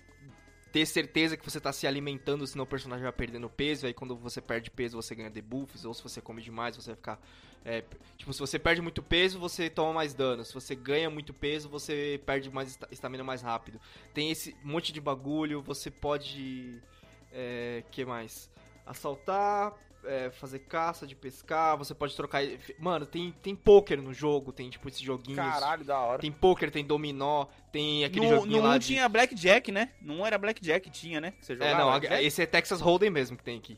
ter certeza que você tá se alimentando, senão o personagem vai perdendo peso. Aí quando você perde peso, você ganha debuffs. Ou se você come demais, você vai ficar. é, tipo, se você perde muito peso, você toma mais dano. Se você ganha muito peso, você perde mais esta- estamina mais rápido. Tem esse monte de bagulho, você pode. É, que mais? Assaltar, é, fazer caça de pescar, você pode trocar. Mano, tem, tem poker no jogo, tem tipo esses joguinhos. Caralho, da hora. Tem poker, tem dominó, tem aquele no, joguinho no lá um de. tinha Blackjack, né? Não era Blackjack, tinha, né? Você É, jogava não, Blackjack? esse é Texas Hold'em mesmo que tem aqui.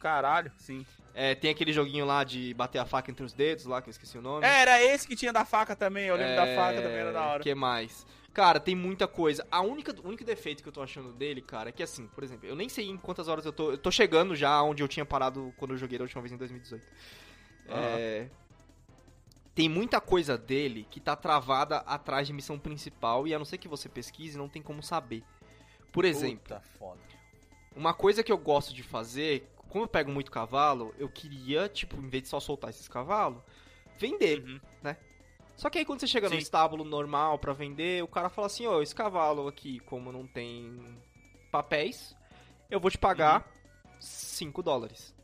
Caralho, sim. É, tem aquele joguinho lá de bater a faca entre os dedos lá, que eu esqueci o nome. É, era esse que tinha da faca também, eu lembro da É, faca também, era da hora. que mais? Cara, tem muita coisa. A única, o único defeito que eu tô achando dele, cara, é que assim, por exemplo, eu nem sei em quantas horas eu tô. Eu tô chegando já onde eu tinha parado quando eu joguei da última vez em 2018. É, tem muita coisa dele que tá travada atrás de missão principal e a não ser que você pesquise, não tem como saber. Por exemplo, uma coisa que eu gosto de fazer, como eu pego muito cavalo, eu queria, tipo, em vez de só soltar esses cavalos, vender. Uhum. Só que aí quando você chega no Sim. estábulo normal pra vender, o cara fala assim, ó, esse cavalo aqui, como não tem papéis, eu vou te pagar 5 dólares.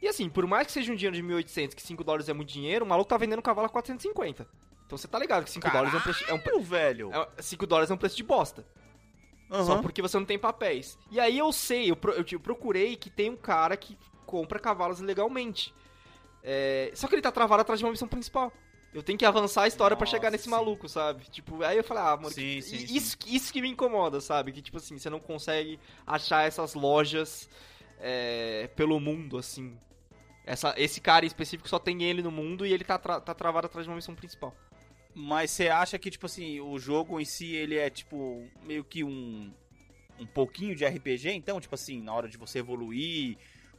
E assim, por mais que seja um dinheiro de 1.800, que 5 dólares é muito dinheiro, o maluco tá vendendo o cavalo a 450. Então você tá ligado que 5 dólares é um preço... É um, pre- velho. é, 5 dólares é um preço de bosta. Só Aham. porque você não tem papéis. E aí eu sei, eu, pro- eu te- procurei que tem um cara que compra cavalos legalmente. É, só que ele tá travado atrás de uma missão principal. Eu tenho que avançar a história pra Nossa, chegar nesse sim. maluco, sabe? Tipo, aí eu falei, ah, mano, Sim, que- sim, e- sim. Isso, isso que me incomoda, sabe? Que tipo assim, você não consegue achar essas lojas é, pelo mundo, assim. Essa, esse cara em específico só tem ele no mundo e ele tá, tra- tá travado atrás de uma missão principal. Mas você acha que, tipo assim, o jogo em si, ele é, tipo, meio que um. Um pouquinho de RPG, então? Tipo assim, na hora de você evoluir,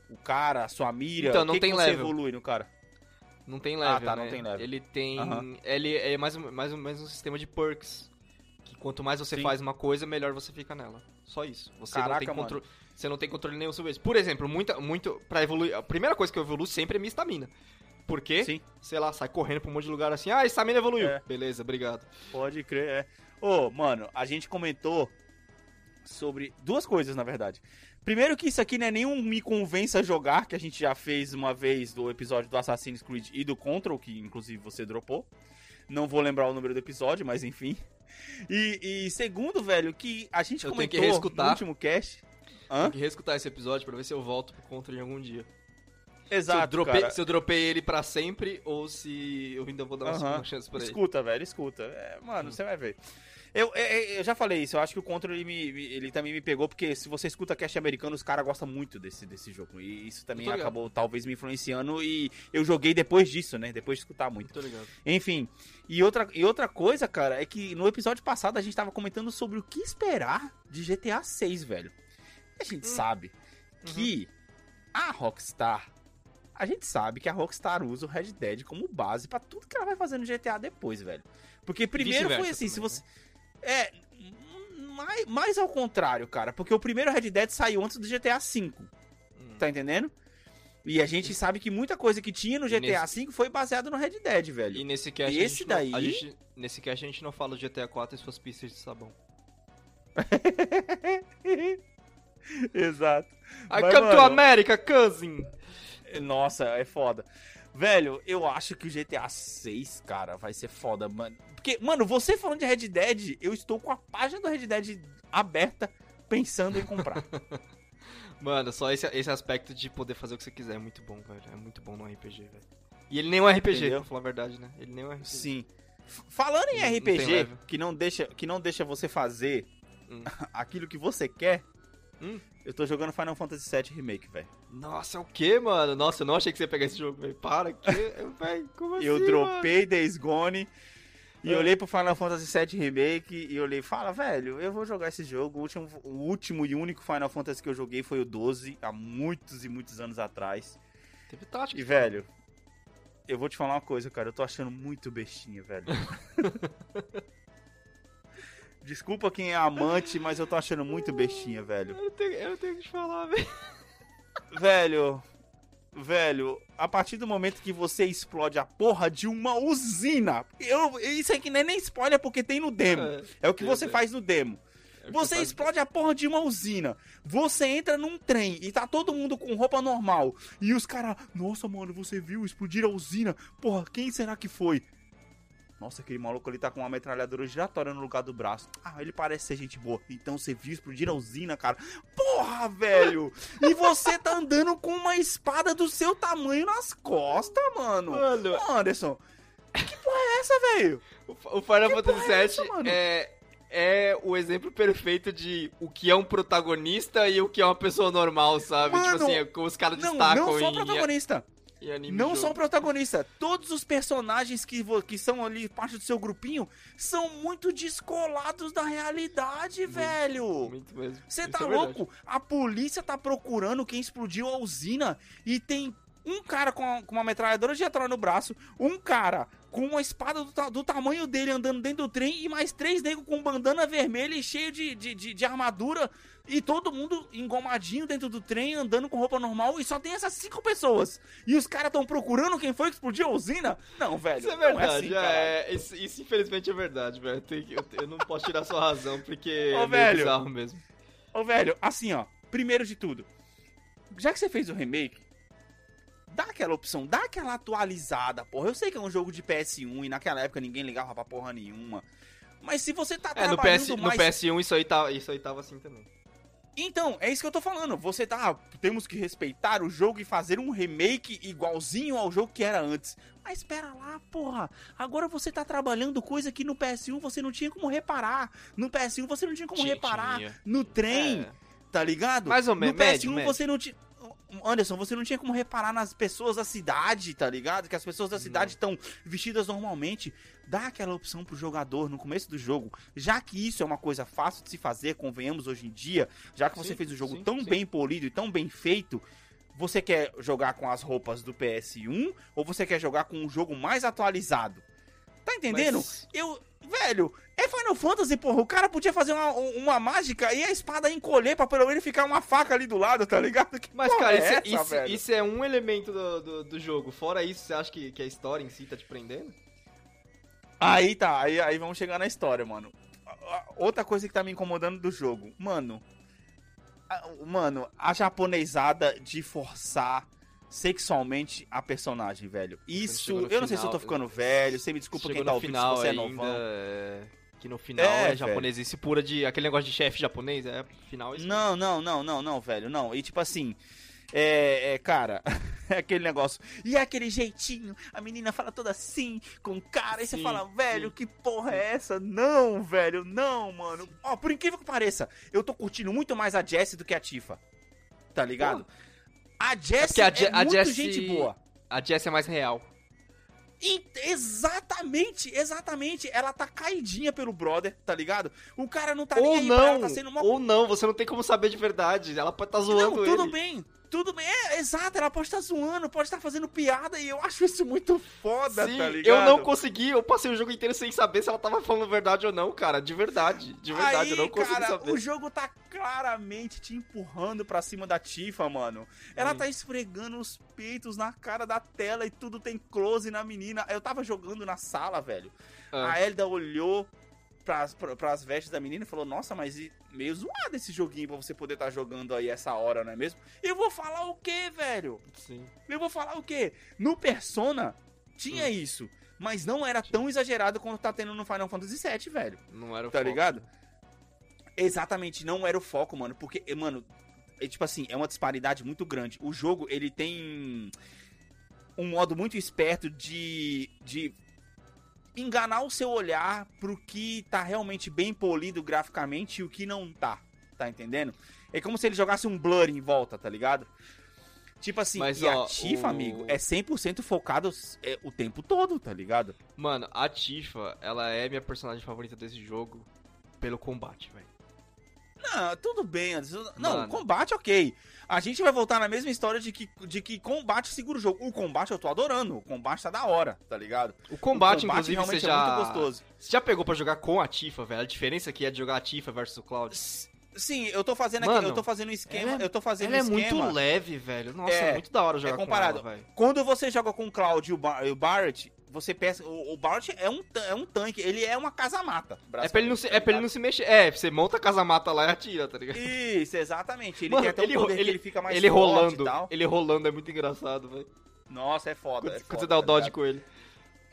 o cara, a sua mira. Então, não que tem que você level. evolui no cara? Não tem level, Ah, tá, né? não tem level. Ele tem. Ele é mais, um- mais, mais um sistema de perks. Que quanto mais você Sim. faz uma coisa, melhor você fica nela. Só isso. Você não Caraca, tem controle. Você não tem controle nenhum sobre isso. Por exemplo, muita, muito. Pra evoluir. A primeira coisa que eu evoluo sempre é minha estamina. Por quê? Sim. Sei lá, sai correndo pra um monte de lugar assim. Ah, essa mina evoluiu. É. Beleza, obrigado. Pode crer, é. Ô, mano, a gente comentou sobre duas coisas, na verdade. Primeiro que isso aqui não é nenhum me convença a jogar, que a gente já fez uma vez do episódio do Assassin's Creed e do Control, que inclusive você dropou. Não vou lembrar o número do episódio, mas enfim. E, e segundo, velho, que a gente Eu comentou no último cast. Hã? Tem que reescutar esse episódio pra ver se eu volto pro Contra em algum dia. Exato, se, eu dropei, se eu dropei ele pra sempre ou se eu ainda vou dar uma segunda chance pra ele. Escuta, velho, escuta. É, mano, você vai ver. Eu, eu, eu já falei isso, eu acho que o Control ele, me- ele também me pegou, porque se você escuta cast americano, os caras gostam muito desse, desse jogo. E isso também acabou talvez me influenciando e eu joguei depois disso, né? Depois de escutar muito. Tô ligado. Enfim, e outra, e outra coisa, cara, é que no episódio passado a gente tava comentando sobre o que esperar de GTA 6, velho. A gente Hum. sabe que a Rockstar. A gente sabe que a Rockstar usa o Red Dead como base pra tudo que ela vai fazer no GTA depois, velho. Porque primeiro foi assim, se também, você. É. Mais, mais ao contrário, cara. Porque o primeiro Red Dead saiu antes do GTA V. Hum. Tá entendendo? E a gente sabe que muita coisa que tinha no GTA V foi baseada no Red Dead, velho. E nesse cast E a esse gente não- daí- a gente- nesse cast a gente não fala do GTA 4 e suas pistas de sabão. Exato. I Mas, come to mano- America, cousin! Nossa, é foda. Velho, eu acho que o GTA 6, cara, vai ser foda, mano. Porque, mano, você falando de Red Dead, eu estou com a página do Red Dead aberta pensando em comprar. Mano, só esse, esse aspecto de poder fazer o que você quiser é muito bom, velho. É muito bom no RPG, velho. E ele nem é um RPG, Entendeu? pra falar a verdade, né? Ele nem é um RPG. Sim. Falando em Não- não RPG, level. que não deixa, que não deixa você fazer Hum. aquilo que você quer, Hum. eu tô jogando Final Fantasy VII Remake, velho. Nossa, é o que, mano? Nossa, eu não achei que você ia pegar esse jogo, velho. Para, que... velho, como assim, eu mano? dropei Days Gone e É. olhei pro Final Fantasy VII Remake e olhei, fala, velho, eu vou jogar esse jogo. O último, o último e único Final Fantasy que eu joguei foi o 12, há muitos e muitos anos atrás. Teve tática. E, velho, eu vou te falar uma coisa, cara, eu tô achando muito bestinha, velho. Desculpa quem é amante, mas eu tô achando muito bestinha, velho. Eu tenho, eu tenho que te falar, velho. Velho, velho, a partir do momento que você explode a porra de uma usina, eu, isso aqui não é nem spoiler porque tem no demo. É o que você faz no demo. É Você explode a porra de uma usina. Você entra num trem e tá todo mundo com roupa normal. E os caras, nossa, mano, você viu explodir a usina? Porra, quem será que foi? Nossa, aquele maluco ali tá com uma metralhadora giratória no lugar do braço. Ah, ele parece ser gente boa. Então você viu explodir a usina, cara. Porra, velho! E você tá andando com uma espada do seu tamanho nas costas, mano. Mano, Anderson, que porra é essa, velho? o o Final Fantasy é VII mano? é, é o exemplo perfeito de o que é um protagonista e o que é uma pessoa normal, sabe? Mano, tipo assim, é como os caras Não, destacam não só o em, protagonista. Não só o jogo. protagonista, todos os personagens que, que são ali parte do seu grupinho são muito descolados da realidade, velho. Muito mesmo. Você tá é verdade. louco? A polícia tá procurando quem explodiu a usina e tem um cara com, a- com uma metralhadora de atrás no braço, um cara com uma espada do, ta- do tamanho dele andando dentro do trem e mais três negros com bandana vermelha e cheio de, de, de- de armadura e todo mundo engomadinho dentro do trem andando com roupa normal e só tem essas cinco pessoas. E os caras estão procurando quem foi que explodiu a usina? Não, velho. Isso é é verdade, assim, é, caralho. isso, isso infelizmente é verdade, velho. Tem que- Eu, eu não posso tirar sua razão, porque Ô, é velho. bizarro mesmo. Ô, velho, assim, ó. Primeiro de tudo, já que você fez o remake, dá aquela opção, dá aquela atualizada, porra. Eu sei que é um jogo de PS1 e naquela época ninguém ligava pra porra nenhuma. Mas se você tá É, no, trabalhando PS, no mais... PS1 isso aí, tá, isso aí tava assim também. Então, é isso que eu tô falando. Você tá. Temos que respeitar o jogo e fazer um remake igualzinho ao jogo que era antes. Mas espera lá, porra. Agora você tá trabalhando coisa que no PS1 você não tinha como reparar. No PS1 você não tinha como reparar. No trem, É. tá ligado? Mais ou No menos, PS1 médio, médio. você não tinha. Anderson, você não tinha como reparar nas pessoas da cidade, tá ligado? Que as pessoas da cidade estão vestidas normalmente. Dá aquela opção pro jogador no começo do jogo. Já que isso é uma coisa fácil de se fazer, convenhamos hoje em dia, já que você Sim, fez o jogo sim, tão sim. bem polido e tão bem feito, você quer jogar com as roupas do PS1 ou você quer jogar com um jogo mais atualizado? Tá entendendo? Mas- Eu. Velho, é Final Fantasy, porra. O cara podia fazer uma, uma mágica e a espada encolher pra pelo menos ficar uma faca ali do lado, tá ligado? Que Mas, cara, é isso, é- essa, isso- isso é um elemento do, do, do jogo. Fora isso, você acha que, que a história em si tá te prendendo? Aí tá, aí, aí vamos chegar na história, mano. Outra coisa que tá me incomodando do jogo, mano. a- Mano, a japonesada de forçar sexualmente a personagem, velho. Isso, eu não sei se eu tô ficando velho, você me desculpa quem tá ouvindo final se você é novão. é, que no final É, é, velho. japonesice pura de... Aquele negócio de chefe japonês, é final. Não, não, não, não, não, velho, não. E tipo assim, é, é, cara, é aquele negócio. E é aquele jeitinho, a menina fala toda assim, com cara, e você fala, velho, sim. que porra é essa? Não, velho, não, mano. Ó, por incrível que pareça, eu tô curtindo muito mais a Jessie do que a Tifa. Tá ligado? A Jessie porque a é, a muito Jessie- gente boa. A Jess é mais real. Exatamente, exatamente. Ela tá caidinha pelo brother, tá ligado? O cara não tá nem ou aí pra ela, não, tá sendo uma ou não, você não tem como saber de verdade. Ela pode estar zoando não, tudo ele. bem. Tudo bem, é, exato, ela pode estar zoando, pode estar fazendo piada e eu acho isso muito foda, Sim, tá ligado? eu não consegui, eu passei o jogo inteiro sem saber se ela tava falando verdade ou não, cara. De verdade, de verdade, Aí, eu não consegui cara, saber. o jogo tá claramente te empurrando pra cima da Tifa, mano. Ela Hum. tá esfregando os peitos na cara da tela e tudo tem close na menina. Eu tava jogando na sala, velho. Ah. A Elda olhou pras, pra- pras vestes da menina e falou: Nossa, mas meio zoado esse joguinho pra você poder estar jogando aí essa hora, não é mesmo? Eu vou falar o quê, velho? Sim. Eu vou falar o quê? No Persona tinha Hum. isso, mas não era tão exagerado quanto tá tendo no Final Fantasy VII, velho. Não era o Tá foco. ligado? Exatamente, não era o foco, mano, porque, mano, é tipo assim, é uma disparidade muito grande. O jogo, ele tem um modo muito esperto de, de enganar o seu olhar pro que tá realmente bem polido graficamente e o que não tá, tá entendendo? É como se ele jogasse um blur em volta, tá ligado? Tipo assim, Mas, e ó, a Tifa, o- amigo, é 100% focado é, o tempo todo, tá ligado? Mano, a Tifa, ela é minha personagem favorita desse jogo pelo combate, velho. Não, tudo bem, Anderson. Não, Mano. combate, ok. A gente vai voltar na mesma história de que, de que combate segura o jogo. O combate eu tô adorando. O combate tá da hora, tá ligado? O combate, o combate inclusive, realmente você é já... muito gostoso. Você já pegou pra jogar com a Tifa, velho? A diferença aqui é de jogar a Tifa versus o Cloud. Sim, eu tô fazendo aqui, Mano, eu tô fazendo um esquema, ela é- eu tô fazendo Ela é um esquema. muito leve, velho. Nossa, É, é, muito da hora jogar comparado. com ela, velho. Quando você joga com o Cloud e o, Bar e o Barrett, você pensa, o, o Barrett é um, é um tanque, ele é uma casa-mata. É pra, ele não se, basicamente, é pra ele tá não se mexer. É, você monta a casa-mata lá e atira, tá ligado? Isso, exatamente. Ele Mano, tem até ele um poder que ele- ele fica mais ele forte rolando, e tal. ele rolando é muito engraçado, velho. Nossa, é foda. Quando, é quando foda, você dá o tá dodge ligado? com ele.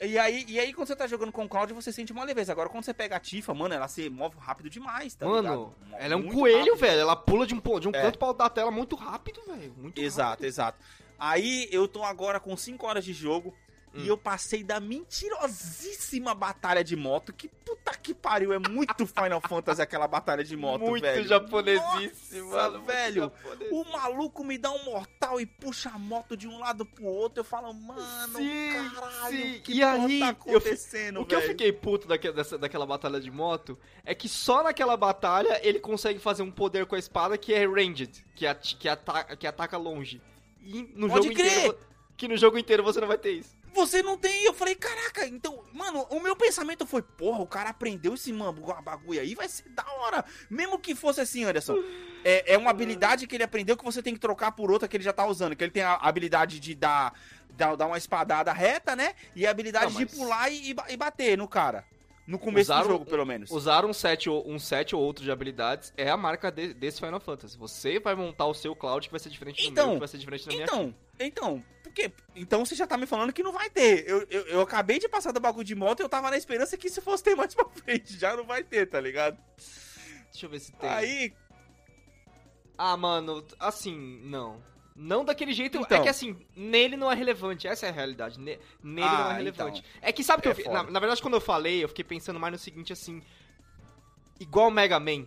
E aí, e aí, quando você tá jogando com o Cloud, você sente uma leveza. Agora, quando você pega a Tifa, mano, ela se move rápido demais, tá Mano, ligado? ela é um Muito coelho, rápido. velho. Ela pula de um, de um É. canto pra da tela muito rápido, velho. Muito Exato, rápido. exato. Aí, eu tô agora com 5 horas de jogo Hum. e eu passei da mentirosíssima batalha de moto. Que puta que pariu, é muito Final Fantasy aquela batalha de moto, muito velho. japonesice, Nossa, velho. O maluco me dá um mortal e puxa a moto de um lado pro outro. Eu falo, mano, Sim, caralho, sim. que E aí, tá eu acontecendo, O que eu velho? fiquei puto daque- dessa, daquela batalha de moto é que só naquela batalha ele consegue fazer um poder com a espada que é ranged, que, ati- que, ata- que ataca longe. E no Pode jogo crer. inteiro. Que no jogo inteiro você não vai ter isso. Você não tem. Eu falei, caraca, então, mano, o meu pensamento foi, porra, o cara aprendeu esse mambo, bagulho aí, vai ser da hora. Mesmo que fosse assim, Anderson. É, é uma habilidade que ele aprendeu que você tem que trocar por outra que ele já tá usando. Que ele tem a habilidade de dar, dar, dar uma espadada reta, né? E a habilidade Não, mas- de pular e, e ba- e bater no cara. No começo Usaram- do jogo, pelo menos. Usar um set, ou, um set ou outro de habilidades é a marca de- desse Final Fantasy. Você vai montar o seu Cloud que vai ser diferente do Então, meu, que vai ser diferente da minha. Então, então, por quê? Então você já tá me falando que não vai ter. Eu, eu, eu acabei de passar do bagulho de moto e eu tava na esperança que isso fosse ter mais pra frente. Já não vai ter, tá ligado? Deixa eu ver se tem. Aí, Ah, mano, assim, não. Não daquele jeito. Então. É que assim, nele não é relevante. Essa é a realidade. Ne- nele Ah, não é relevante. então. É que sabe que É eu. Na, na verdade, quando eu falei, eu fiquei pensando mais no seguinte, assim. Igual o Mega Man.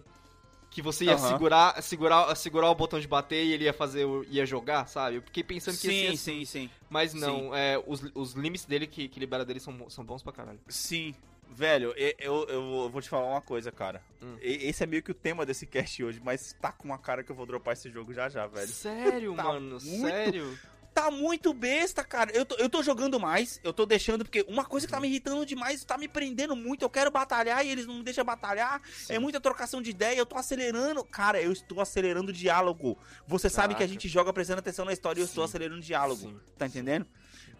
Que você ia Aham. segurar, segurar, segurar o botão de bater e ele ia fazer, ia jogar, sabe? Eu fiquei pensando que ia ser sim, assim. sim, sim. Mas não, é, os, os limites dele que, que libera dele são, são bons pra caralho. Sim. Velho, eu, eu vou te falar uma coisa, cara. Hum. Esse é meio que o tema desse cast hoje, mas tá com uma cara que eu vou dropar esse jogo já já, velho. Sério, Tá mano? muito- Sério? Tá muito besta, cara. Eu tô, eu tô jogando mais, eu tô deixando, porque uma coisa que tá me irritando demais, tá me prendendo muito. Eu quero batalhar e eles não me deixam batalhar. É muita trocação de ideia, eu tô acelerando. Cara, eu estou acelerando o diálogo. Você sabe que a Caraca. gente joga prestando atenção na história e eu estou Sim. acelerando o diálogo. Sim. Tá entendendo?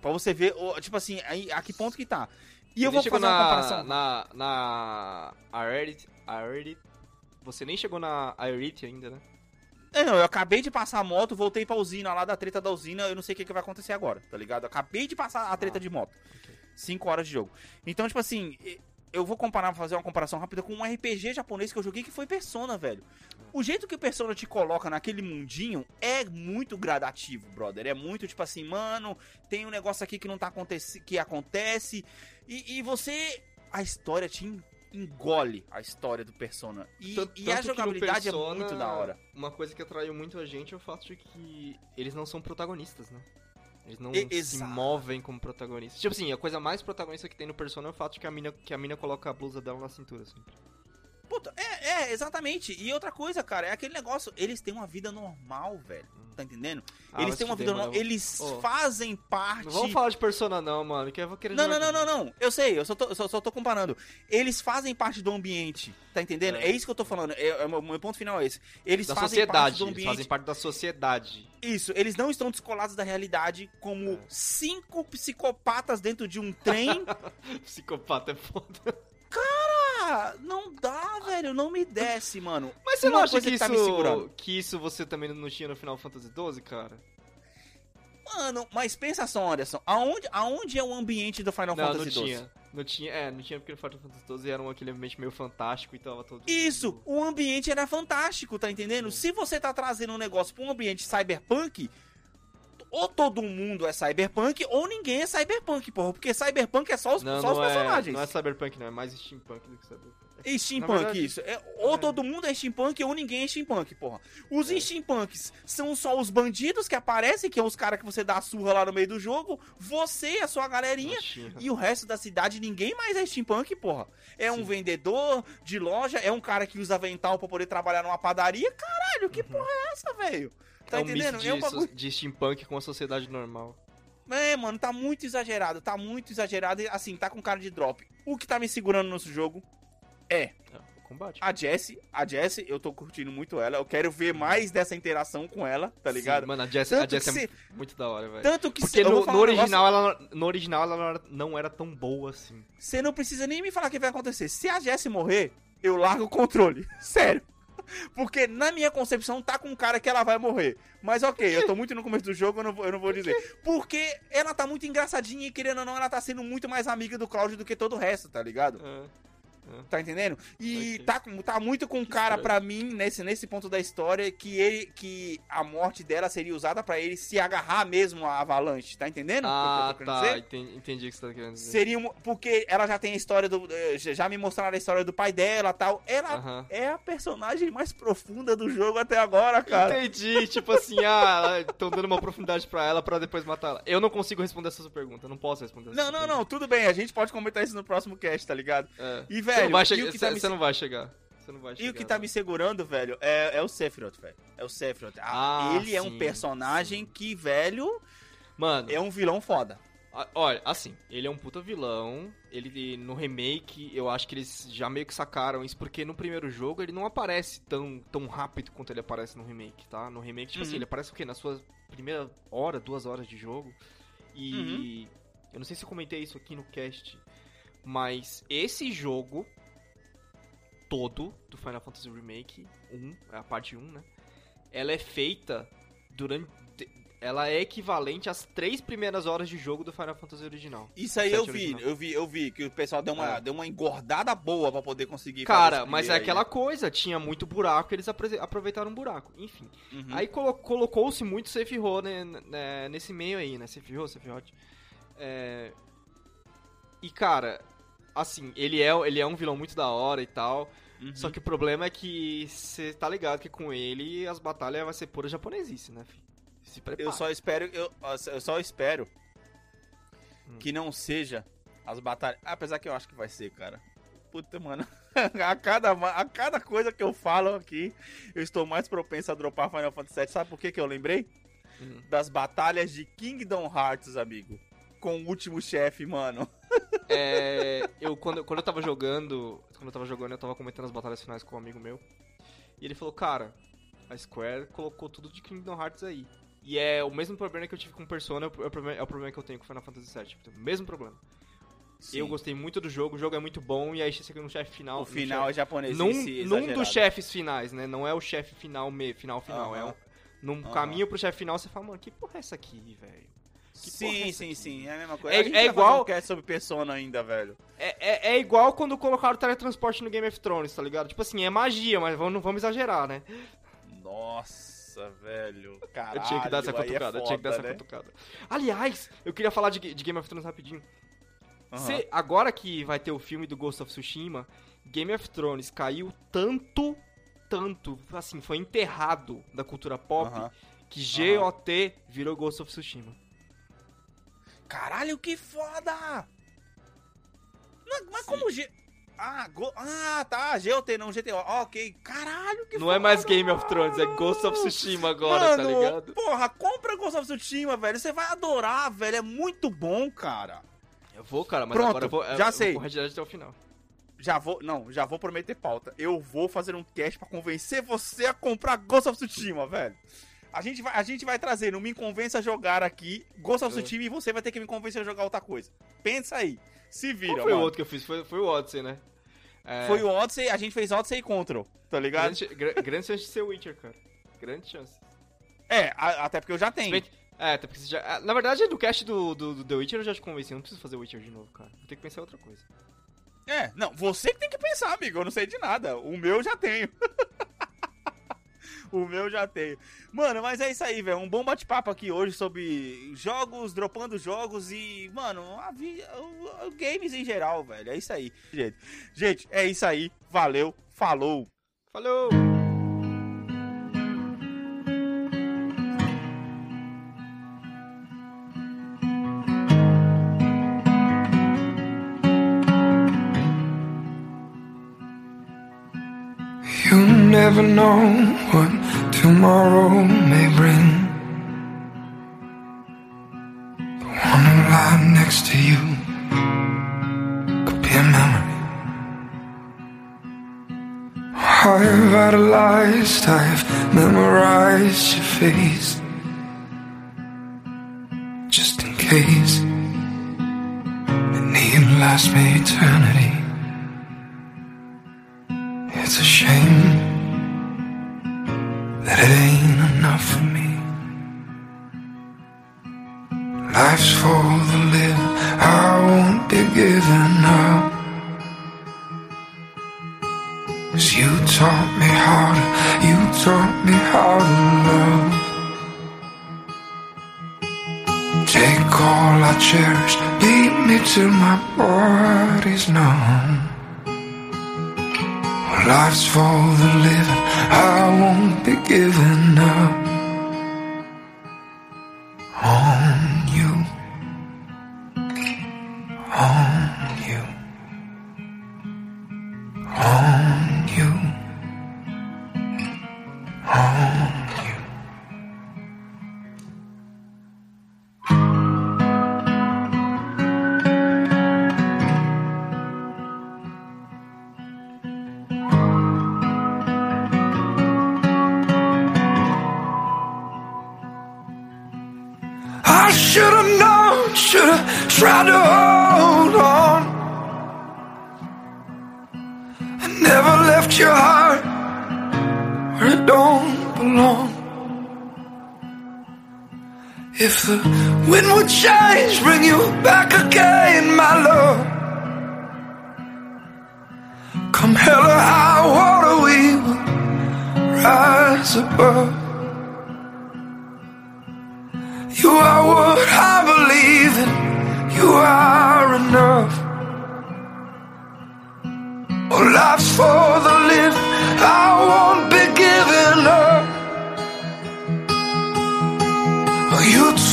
Pra você ver, tipo assim, a que ponto que tá. E eu vou fazer uma na, comparação. Na, na Aerith, Aerith, você nem chegou na Aerith ainda, né? É, não, eu acabei de passar a moto, voltei pra usina lá da treta da usina, eu não sei o que, que vai acontecer agora, tá ligado? Eu acabei de passar a treta Ah, de moto. Cinco horas de jogo. Então, tipo assim, eu vou comparar, fazer uma comparação rápida com um RPG japonês que eu joguei que foi Persona, velho. O jeito que o Persona te coloca naquele mundinho é muito gradativo, brother. É muito tipo assim, mano, tem um negócio aqui que não tá acontecendo, que acontece, e, e você. A história te en- engole a história do Persona. E, e a jogabilidade é Persona, muito da hora. Uma coisa que atraiu muito a gente é o fato de que eles não são protagonistas, né? Eles não E- se movem como protagonistas. Tipo assim, a coisa mais protagonista que tem no Persona é o fato de que a mina, que a mina coloca a blusa dela na cintura, assim. Puta, é, é, exatamente. E outra coisa, cara, é aquele negócio. Eles têm uma vida normal, velho. Tá entendendo? Ah, eles têm uma vida normal. Eles Ô. fazem parte. Não vamos falar de Persona não, mano, que eu vou querer Não, não, não, não, não. Eu sei, eu só tô, só, só tô comparando. Eles fazem parte do ambiente, tá entendendo? É, É. isso que eu tô falando. É, é, o meu- ponto final é esse. Eles Da fazem parte sociedade, do eles ambiente. fazem parte da sociedade. Isso, eles não estão descolados da realidade como É. cinco psicopatas dentro de um trem. Psicopata é foda. Não dá, velho. Não me desce, mano. Mas você Uma não acha que, que tá me isso, que isso você também não tinha no Final Fantasy XII, cara? Mano, mas pensa só, Anderson. Aonde, aonde é o ambiente do Final não, Fantasy não XII? tinha. Não tinha, é, não tinha porque no Final Fantasy XII era um, aquele ambiente meio fantástico e tava todo... Isso, o ambiente era fantástico, tá entendendo? Sim. Se você tá trazendo um negócio pra um ambiente cyberpunk, ou todo mundo é cyberpunk, ou ninguém é cyberpunk, porra. Porque cyberpunk é só os, Não, só os não é, personagens. não é cyberpunk, não, é mais steampunk do que cyberpunk. E steampunk, verdade, isso. É, ou é. todo mundo é steampunk, ou ninguém é steampunk, porra. Os É. steampunks são só os bandidos que aparecem, que é os caras que você dá surra lá no meio do jogo, você e a sua galerinha. Tinha. E o resto da cidade, ninguém mais é steampunk, porra. É um Sim. vendedor de loja, é um cara que usa avental pra poder trabalhar numa padaria. Caralho, que Uhum. porra é essa, velho? Tá é um entendendo? misto de, É um bagulho. de steampunk com a sociedade normal. É, mano, tá muito exagerado. Tá muito exagerado. e, Assim, tá com cara de drop. O que tá me segurando nesse jogo é É, o combate. a Jessie. A Jessie, eu tô curtindo muito ela. Eu quero ver mais dessa interação com ela, tá ligado? Sim, mano, a Jessie, a Tanto Jessie é muito da hora, velho. Tanto que Porque eu vou no, no um negócio- original, ela, no original ela não era, não era tão boa assim. Você não precisa nem me falar o que vai acontecer. Se a Jessie morrer, eu largo o controle. Sério. Porque na minha concepção tá com um cara que ela vai morrer. Mas ok, eu tô muito no começo do jogo, eu não vou, eu não vou dizer. Porque ela tá muito engraçadinha e querendo ou não, ela tá sendo muito mais amiga do Cláudio do que todo o resto, tá ligado? É. Tá entendendo? E tá, tá muito com cara pra mim, nesse, nesse ponto da história, que ele que a morte dela seria usada pra ele se agarrar mesmo à avalanche. Tá entendendo? que Ah, querendo tá. Entendi, entendi o que você tá querendo dizer. Seria um- porque ela já tem a história do. eh, Já me mostraram a história do pai dela tal. Ela Aham. é a personagem mais profunda do jogo até agora, cara. Entendi, tipo assim, ah, estão dando uma profundidade pra ela pra depois matar ela. Eu não consigo responder essa sua pergunta, não posso responder essa Não, não, pergunta. não, tudo bem, a gente pode comentar isso no próximo cast, tá ligado? É. E, Você velho, não vai tá me, você não vai chegar. Você não e o que tá me segurando, velho, é, é o Sephiroth, velho. É o Sephiroth. Ah, Ah, ele é um sim, personagem que, velho, Mano, é um vilão foda. olha, assim, ele é um puta vilão. Ele no remake, eu acho que eles já meio que sacaram isso, porque no primeiro jogo ele não aparece tão, tão rápido quanto ele aparece no remake, tá? No remake, tipo Uhum. assim, ele aparece o quê? Na sua primeira hora, duas horas de jogo. E Uhum. eu não sei se eu comentei isso aqui no cast, mas esse jogo todo do Final Fantasy Remake 1, a parte 1, né? Ela é feita durante ela é equivalente às três primeiras horas de jogo do Final Fantasy original. Isso aí eu vi, original. eu vi, eu vi, que o pessoal deu uma, É. deu uma engordada boa pra poder conseguir Cara, mas é aí, aquela coisa, tinha muito buraco, eles aproveitaram um buraco. Enfim. Uhum. Aí colo- colocou-se muito Sephiroth né, né, nesse meio aí, né? Sephiroth, Sephiroth. É... E, cara, assim, ele é, ele é um vilão muito da hora e tal. Uhum. Só que o problema é que você tá ligado que com ele as batalhas vai ser pura japonesice, né, filho? Se prepara. Eu só espero, eu, eu só espero Hum. que não seja as batalhas. Apesar que eu acho que vai ser, cara. Puta, mano. a, cada, a cada coisa que eu falo aqui, eu estou mais propenso a dropar Final Fantasy VII. Sabe por que, que eu lembrei? Hum. das batalhas de Kingdom Hearts, amigo. Com o último chefe, mano. É, eu, quando, quando eu tava jogando. Quando eu tava jogando, eu tava comentando as batalhas finais com um amigo meu. E ele falou, cara, a Square colocou tudo de Kingdom Hearts aí. E é o mesmo problema que eu tive com Persona, é o problema, é o problema que eu tenho com Final Fantasy VII. Tipo, o mesmo problema. Sim. Eu gostei muito do jogo, o jogo é muito bom, e aí você chega no chefe final. O final chefe- é japonês. num, num dos chefes finais, né? Não é o chefe final, me, final, final. É Aham. um, num Aham. caminho pro chefe final, você fala, mano, que porra é essa aqui, velho? Que porra é Sim, sim, aqui? sim. É a mesma coisa. É- a gente é igual- um cast sobre Persona ainda, velho. É, é, é igual quando colocaram o teletransporte no Game of Thrones, tá ligado? Tipo assim, é magia, mas vamos, não vamos exagerar, né? Nossa, velho. Caralho, eu tinha que dar essa é cutucada, eu tinha que dar foda, essa né? cutucada. Aliás, eu queria falar de, de Game of Thrones rapidinho. Aham. Cê- agora que vai ter o filme do Ghost of Tsushima, Game of Thrones caiu tanto, tanto, assim, foi enterrado da cultura pop, Aham. que GOT virou Ghost of Tsushima. Caralho, que foda! Não, mas Sim. como G... Ah, go... ah, tá, GOT, não GTO. Ok, caralho, que Não foda! é mais Game of Thrones, é Ghost of Tsushima agora, Mano, tá ligado? porra, compra Ghost of Tsushima, velho. Você vai adorar, velho. É muito bom, cara. Eu vou, cara, mas Pronto, agora eu vou, já eu sei. vou até o final. Já vou, não, já vou prometer pauta. Eu vou fazer um cast pra convencer você a comprar Ghost of Tsushima, velho. A gente vai, a gente vai trazer no Me Convença a Jogar aqui Ghost of É. Tsushima e você vai ter que me convencer a jogar outra coisa. Pensa aí. Se vira, Qual foi o mano. outro que eu fiz? Foi, foi o Odyssey, né? É, Foi o Odyssey, a gente fez Odyssey e Control, tá ligado? grande, gra- grande chance de ser Witcher, cara. Grande chance. É, a- até porque eu já tenho. É, até porque você já. ah, Na verdade, do cast do, do, do The Witcher eu já te convenci. Eu não preciso fazer Witcher de novo, cara. Vou ter que pensar em outra coisa. É, não, você que tem que pensar, amigo. Eu não sei de nada. O meu eu já tenho. o meu eu já tenho. Mano, mas é isso aí, velho. Um bom bate-papo aqui hoje sobre jogos, dropando jogos e, mano, a vi... games em geral, velho. É isso aí, gente. Gente, é isso aí. Valeu, falou. Falou! You never know what tomorrow may bring. The one who lied next to you could be a memory. I've idolized, I've memorized your face. Just in case it need last me eternity. It's a shame that it ain't enough for me. Life's for the living, I won't be giving up. 'Cause you taught me how to, you taught me how to love. Take all I cherish, beat me till my body's numb. Life's for the living, I won't be giving up belong. If the wind would change, bring you back again, my love. Come hell or high water, we will rise above. You are what I believe in. You are enough. Oh, life's for the living. I won't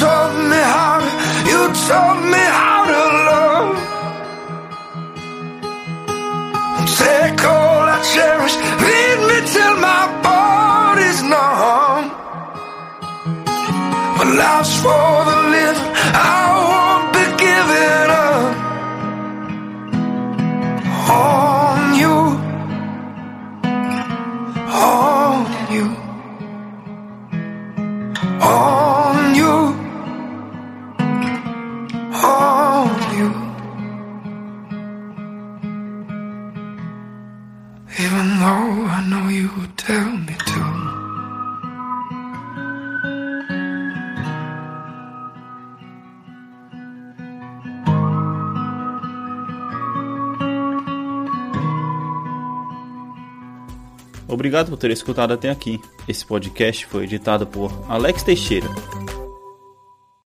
taught me how. You taught me how to love. Take all I cherish. Lead me till my body's numb. for the living. I won't be giving up on you, on Though I know you would tell me to. Obrigado por ter escutado até aqui. Esse podcast foi editado por Alex Teixeira.